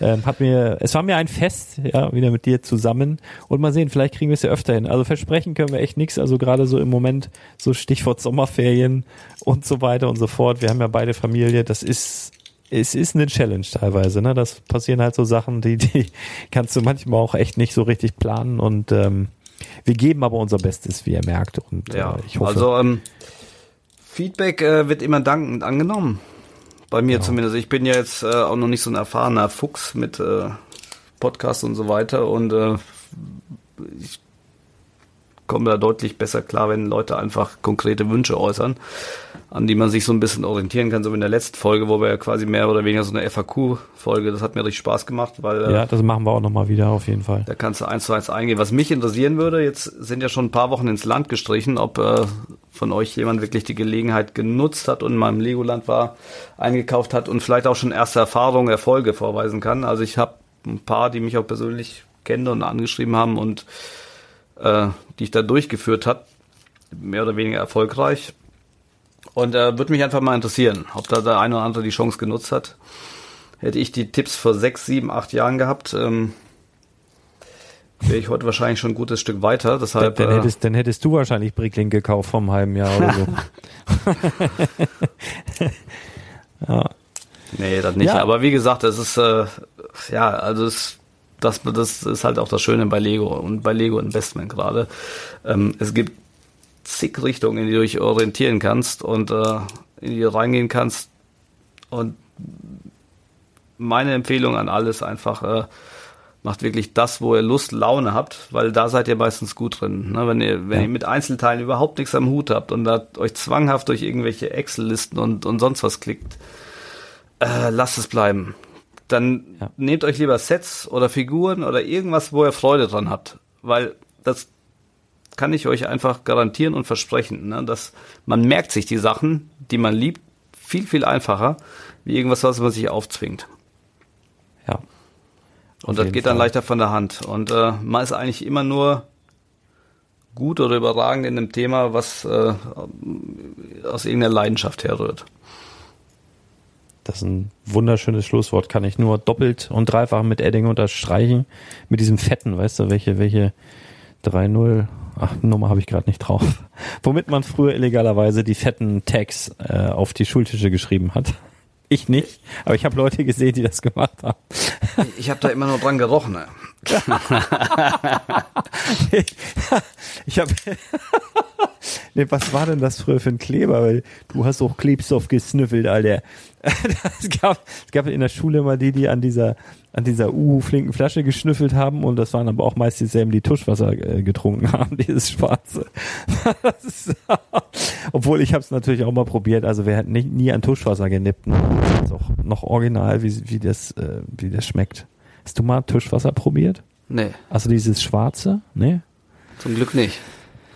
Speaker 3: Ähm, hat mir, es war mir ein Fest, ja, wieder mit dir zusammen. Und mal sehen, vielleicht kriegen wir es ja öfter hin. Also versprechen können wir echt nichts. Also gerade so im Moment, so Stichwort Sommerferien und so weiter und so fort. Wir haben ja beide Familie. Das ist, es ist eine Challenge teilweise. Ne? Das passieren halt so Sachen, die, die kannst du manchmal auch echt nicht so richtig planen. Und ähm, wir geben aber unser Bestes, wie ihr merkt. Und
Speaker 5: Ja,
Speaker 3: äh, ich hoffe,
Speaker 5: also ähm, Feedback äh, wird immer dankend angenommen. Bei mir zumindest. Ich bin ja jetzt äh, auch noch nicht so ein erfahrener Fuchs mit äh, Podcasts und so weiter und äh, ich komme da deutlich besser klar, wenn Leute einfach konkrete Wünsche äußern, an die man sich so ein bisschen orientieren kann, so wie in der letzten Folge, wo wir ja quasi mehr oder weniger so eine FAQ-Folge, das hat mir richtig Spaß gemacht, weil äh,
Speaker 3: ja, das machen wir auch nochmal wieder auf jeden Fall.
Speaker 5: da kannst du eins zu eins eingehen. Was mich interessieren würde, jetzt sind ja schon ein paar Wochen ins Land gestrichen, ob äh, von euch jemand wirklich die Gelegenheit genutzt hat und mal im Legoland war, eingekauft hat und vielleicht auch schon erste Erfahrungen, Erfolge vorweisen kann. Also ich habe ein paar, die mich auch persönlich kennen und angeschrieben haben und äh, die ich da durchgeführt hat, mehr oder weniger erfolgreich. Und äh, würde mich einfach mal interessieren, ob da der eine oder andere die Chance genutzt hat. Hätte ich die Tipps vor sechs, sieben, acht Jahren gehabt, ähm, wäre ich heute wahrscheinlich schon ein gutes Stück weiter.
Speaker 3: Dann,
Speaker 5: Deshalb
Speaker 3: dann,
Speaker 5: äh,
Speaker 3: hättest, dann hättest du wahrscheinlich Brickling gekauft vom halben Jahr oder so.
Speaker 5: nee, das nicht.
Speaker 3: Ja.
Speaker 5: Aber wie gesagt, das ist äh, ja, also es, das, das ist halt auch das Schöne bei Lego und bei Lego Investment gerade. Ähm, es gibt zig Richtungen, in die du dich orientieren kannst und äh, in die du reingehen kannst. Und meine Empfehlung an alles einfach, äh, macht wirklich das, wo ihr Lust, Laune habt, weil da seid ihr meistens gut drin. Ne? Wenn ihr, wenn
Speaker 3: Ja.
Speaker 5: ihr mit Einzelteilen überhaupt nichts am Hut habt und da euch zwanghaft durch irgendwelche Excel-Listen und, und sonst was klickt, äh, lasst es bleiben. Dann
Speaker 3: Ja.
Speaker 5: nehmt euch lieber Sets oder Figuren oder irgendwas, wo ihr Freude dran habt, weil das kann ich euch einfach garantieren und versprechen, ne? dass man merkt sich die Sachen, die man liebt, viel, viel einfacher, wie irgendwas, was man sich aufzwingt. Und das geht dann
Speaker 3: Fall.
Speaker 5: leichter von der Hand. Und äh, man ist eigentlich immer nur gut oder überragend in einem Thema, was äh, aus irgendeiner Leidenschaft herrührt.
Speaker 3: Das ist ein wunderschönes Schlusswort. Kann ich nur doppelt und dreifach mit Edding unterstreichen. Mit diesem fetten, weißt du, welche, welche 3-0, ach, Nummer habe ich gerade nicht drauf. Womit man früher illegalerweise die fetten Tags äh, auf die Schultische geschrieben hat. Ich nicht, aber ich habe Leute gesehen, die das gemacht haben.
Speaker 5: Ich habe da immer nur dran gerochen. Ne?
Speaker 3: Ich habe Nee, was war denn das früher für ein Kleber? Weil du hast auch Klebstoff gesnüffelt, Alter. es, gab, gab in der Schule immer die, die an dieser, an dieser Uhu-flinken Flasche geschnüffelt haben und das waren aber auch meist dieselben, die Tuschwasser äh, getrunken haben, dieses schwarze. ist, obwohl ich habe es natürlich auch mal probiert, also wer hat nicht, nie an Tuschwasser genippt. Das ist auch noch original, wie, wie, das, äh, wie das schmeckt. Hast du mal Tuschwasser probiert?
Speaker 5: Nee.
Speaker 3: Also dieses schwarze? Nee?
Speaker 5: Zum Glück nicht.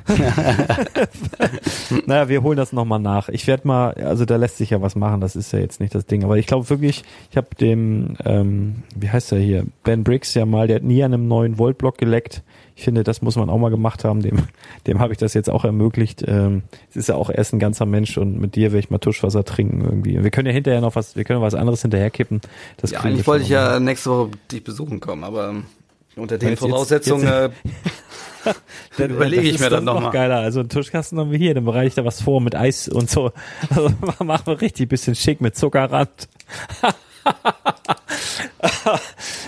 Speaker 3: naja, wir holen das nochmal nach. Ich werde mal, also da lässt sich ja was machen, das ist ja jetzt nicht das Ding. Aber ich glaube wirklich, ich habe dem, ähm, wie heißt er hier, Ben Briggs ja mal, der hat nie an einem neuen Voltblock geleckt. Ich finde, das muss man auch mal gemacht haben. Dem, dem habe ich das jetzt auch ermöglicht. Ähm, es ist ja auch erst ein ganzer Mensch und mit dir will ich mal Tuschwasser trinken irgendwie. Wir können ja hinterher noch was, wir können was anderes hinterherkippen. Das
Speaker 5: ja, eigentlich wollte ich ja nächste Woche dich besuchen kommen, aber unter den Voraussetzungen jetzt,
Speaker 3: jetzt, äh, dann überlege ich mir dann nochmal. Noch geiler. Also einen Tuschkasten haben wir hier, dann bereite ich da was vor mit Eis und so. Also machen wir richtig bisschen schick mit Zuckerrand.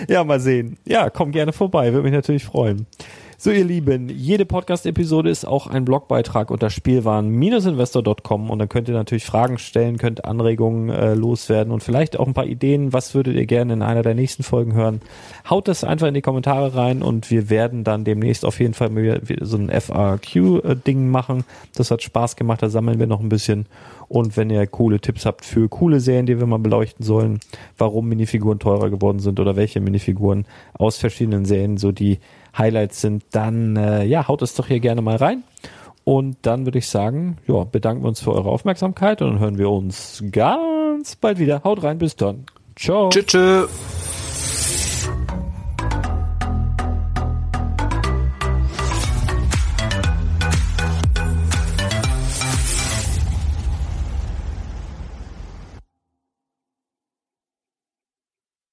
Speaker 3: ja, mal sehen. Ja, komm gerne vorbei, würde mich natürlich freuen. So, ihr Lieben, jede Podcast-Episode ist auch ein Blogbeitrag unter Spielwaren-investor.com und dann könnt ihr natürlich Fragen stellen, könnt Anregungen äh, loswerden und vielleicht auch ein paar Ideen. Was würdet ihr gerne in einer der nächsten Folgen hören? Haut das einfach in die Kommentare rein und wir werden dann demnächst auf jeden Fall so ein FAQ-Ding machen. Das hat Spaß gemacht, da sammeln wir noch ein bisschen. Und wenn ihr coole Tipps habt für coole Serien, die wir mal beleuchten sollen, warum Minifiguren teurer geworden sind oder welche Minifiguren aus verschiedenen Serien so die Highlights sind, dann äh, ja, haut es doch hier gerne mal rein. Und dann würde ich sagen, ja, bedanken wir uns für eure Aufmerksamkeit und dann hören wir uns ganz bald wieder. Haut rein, bis dann. Ciao.
Speaker 5: Tschüss.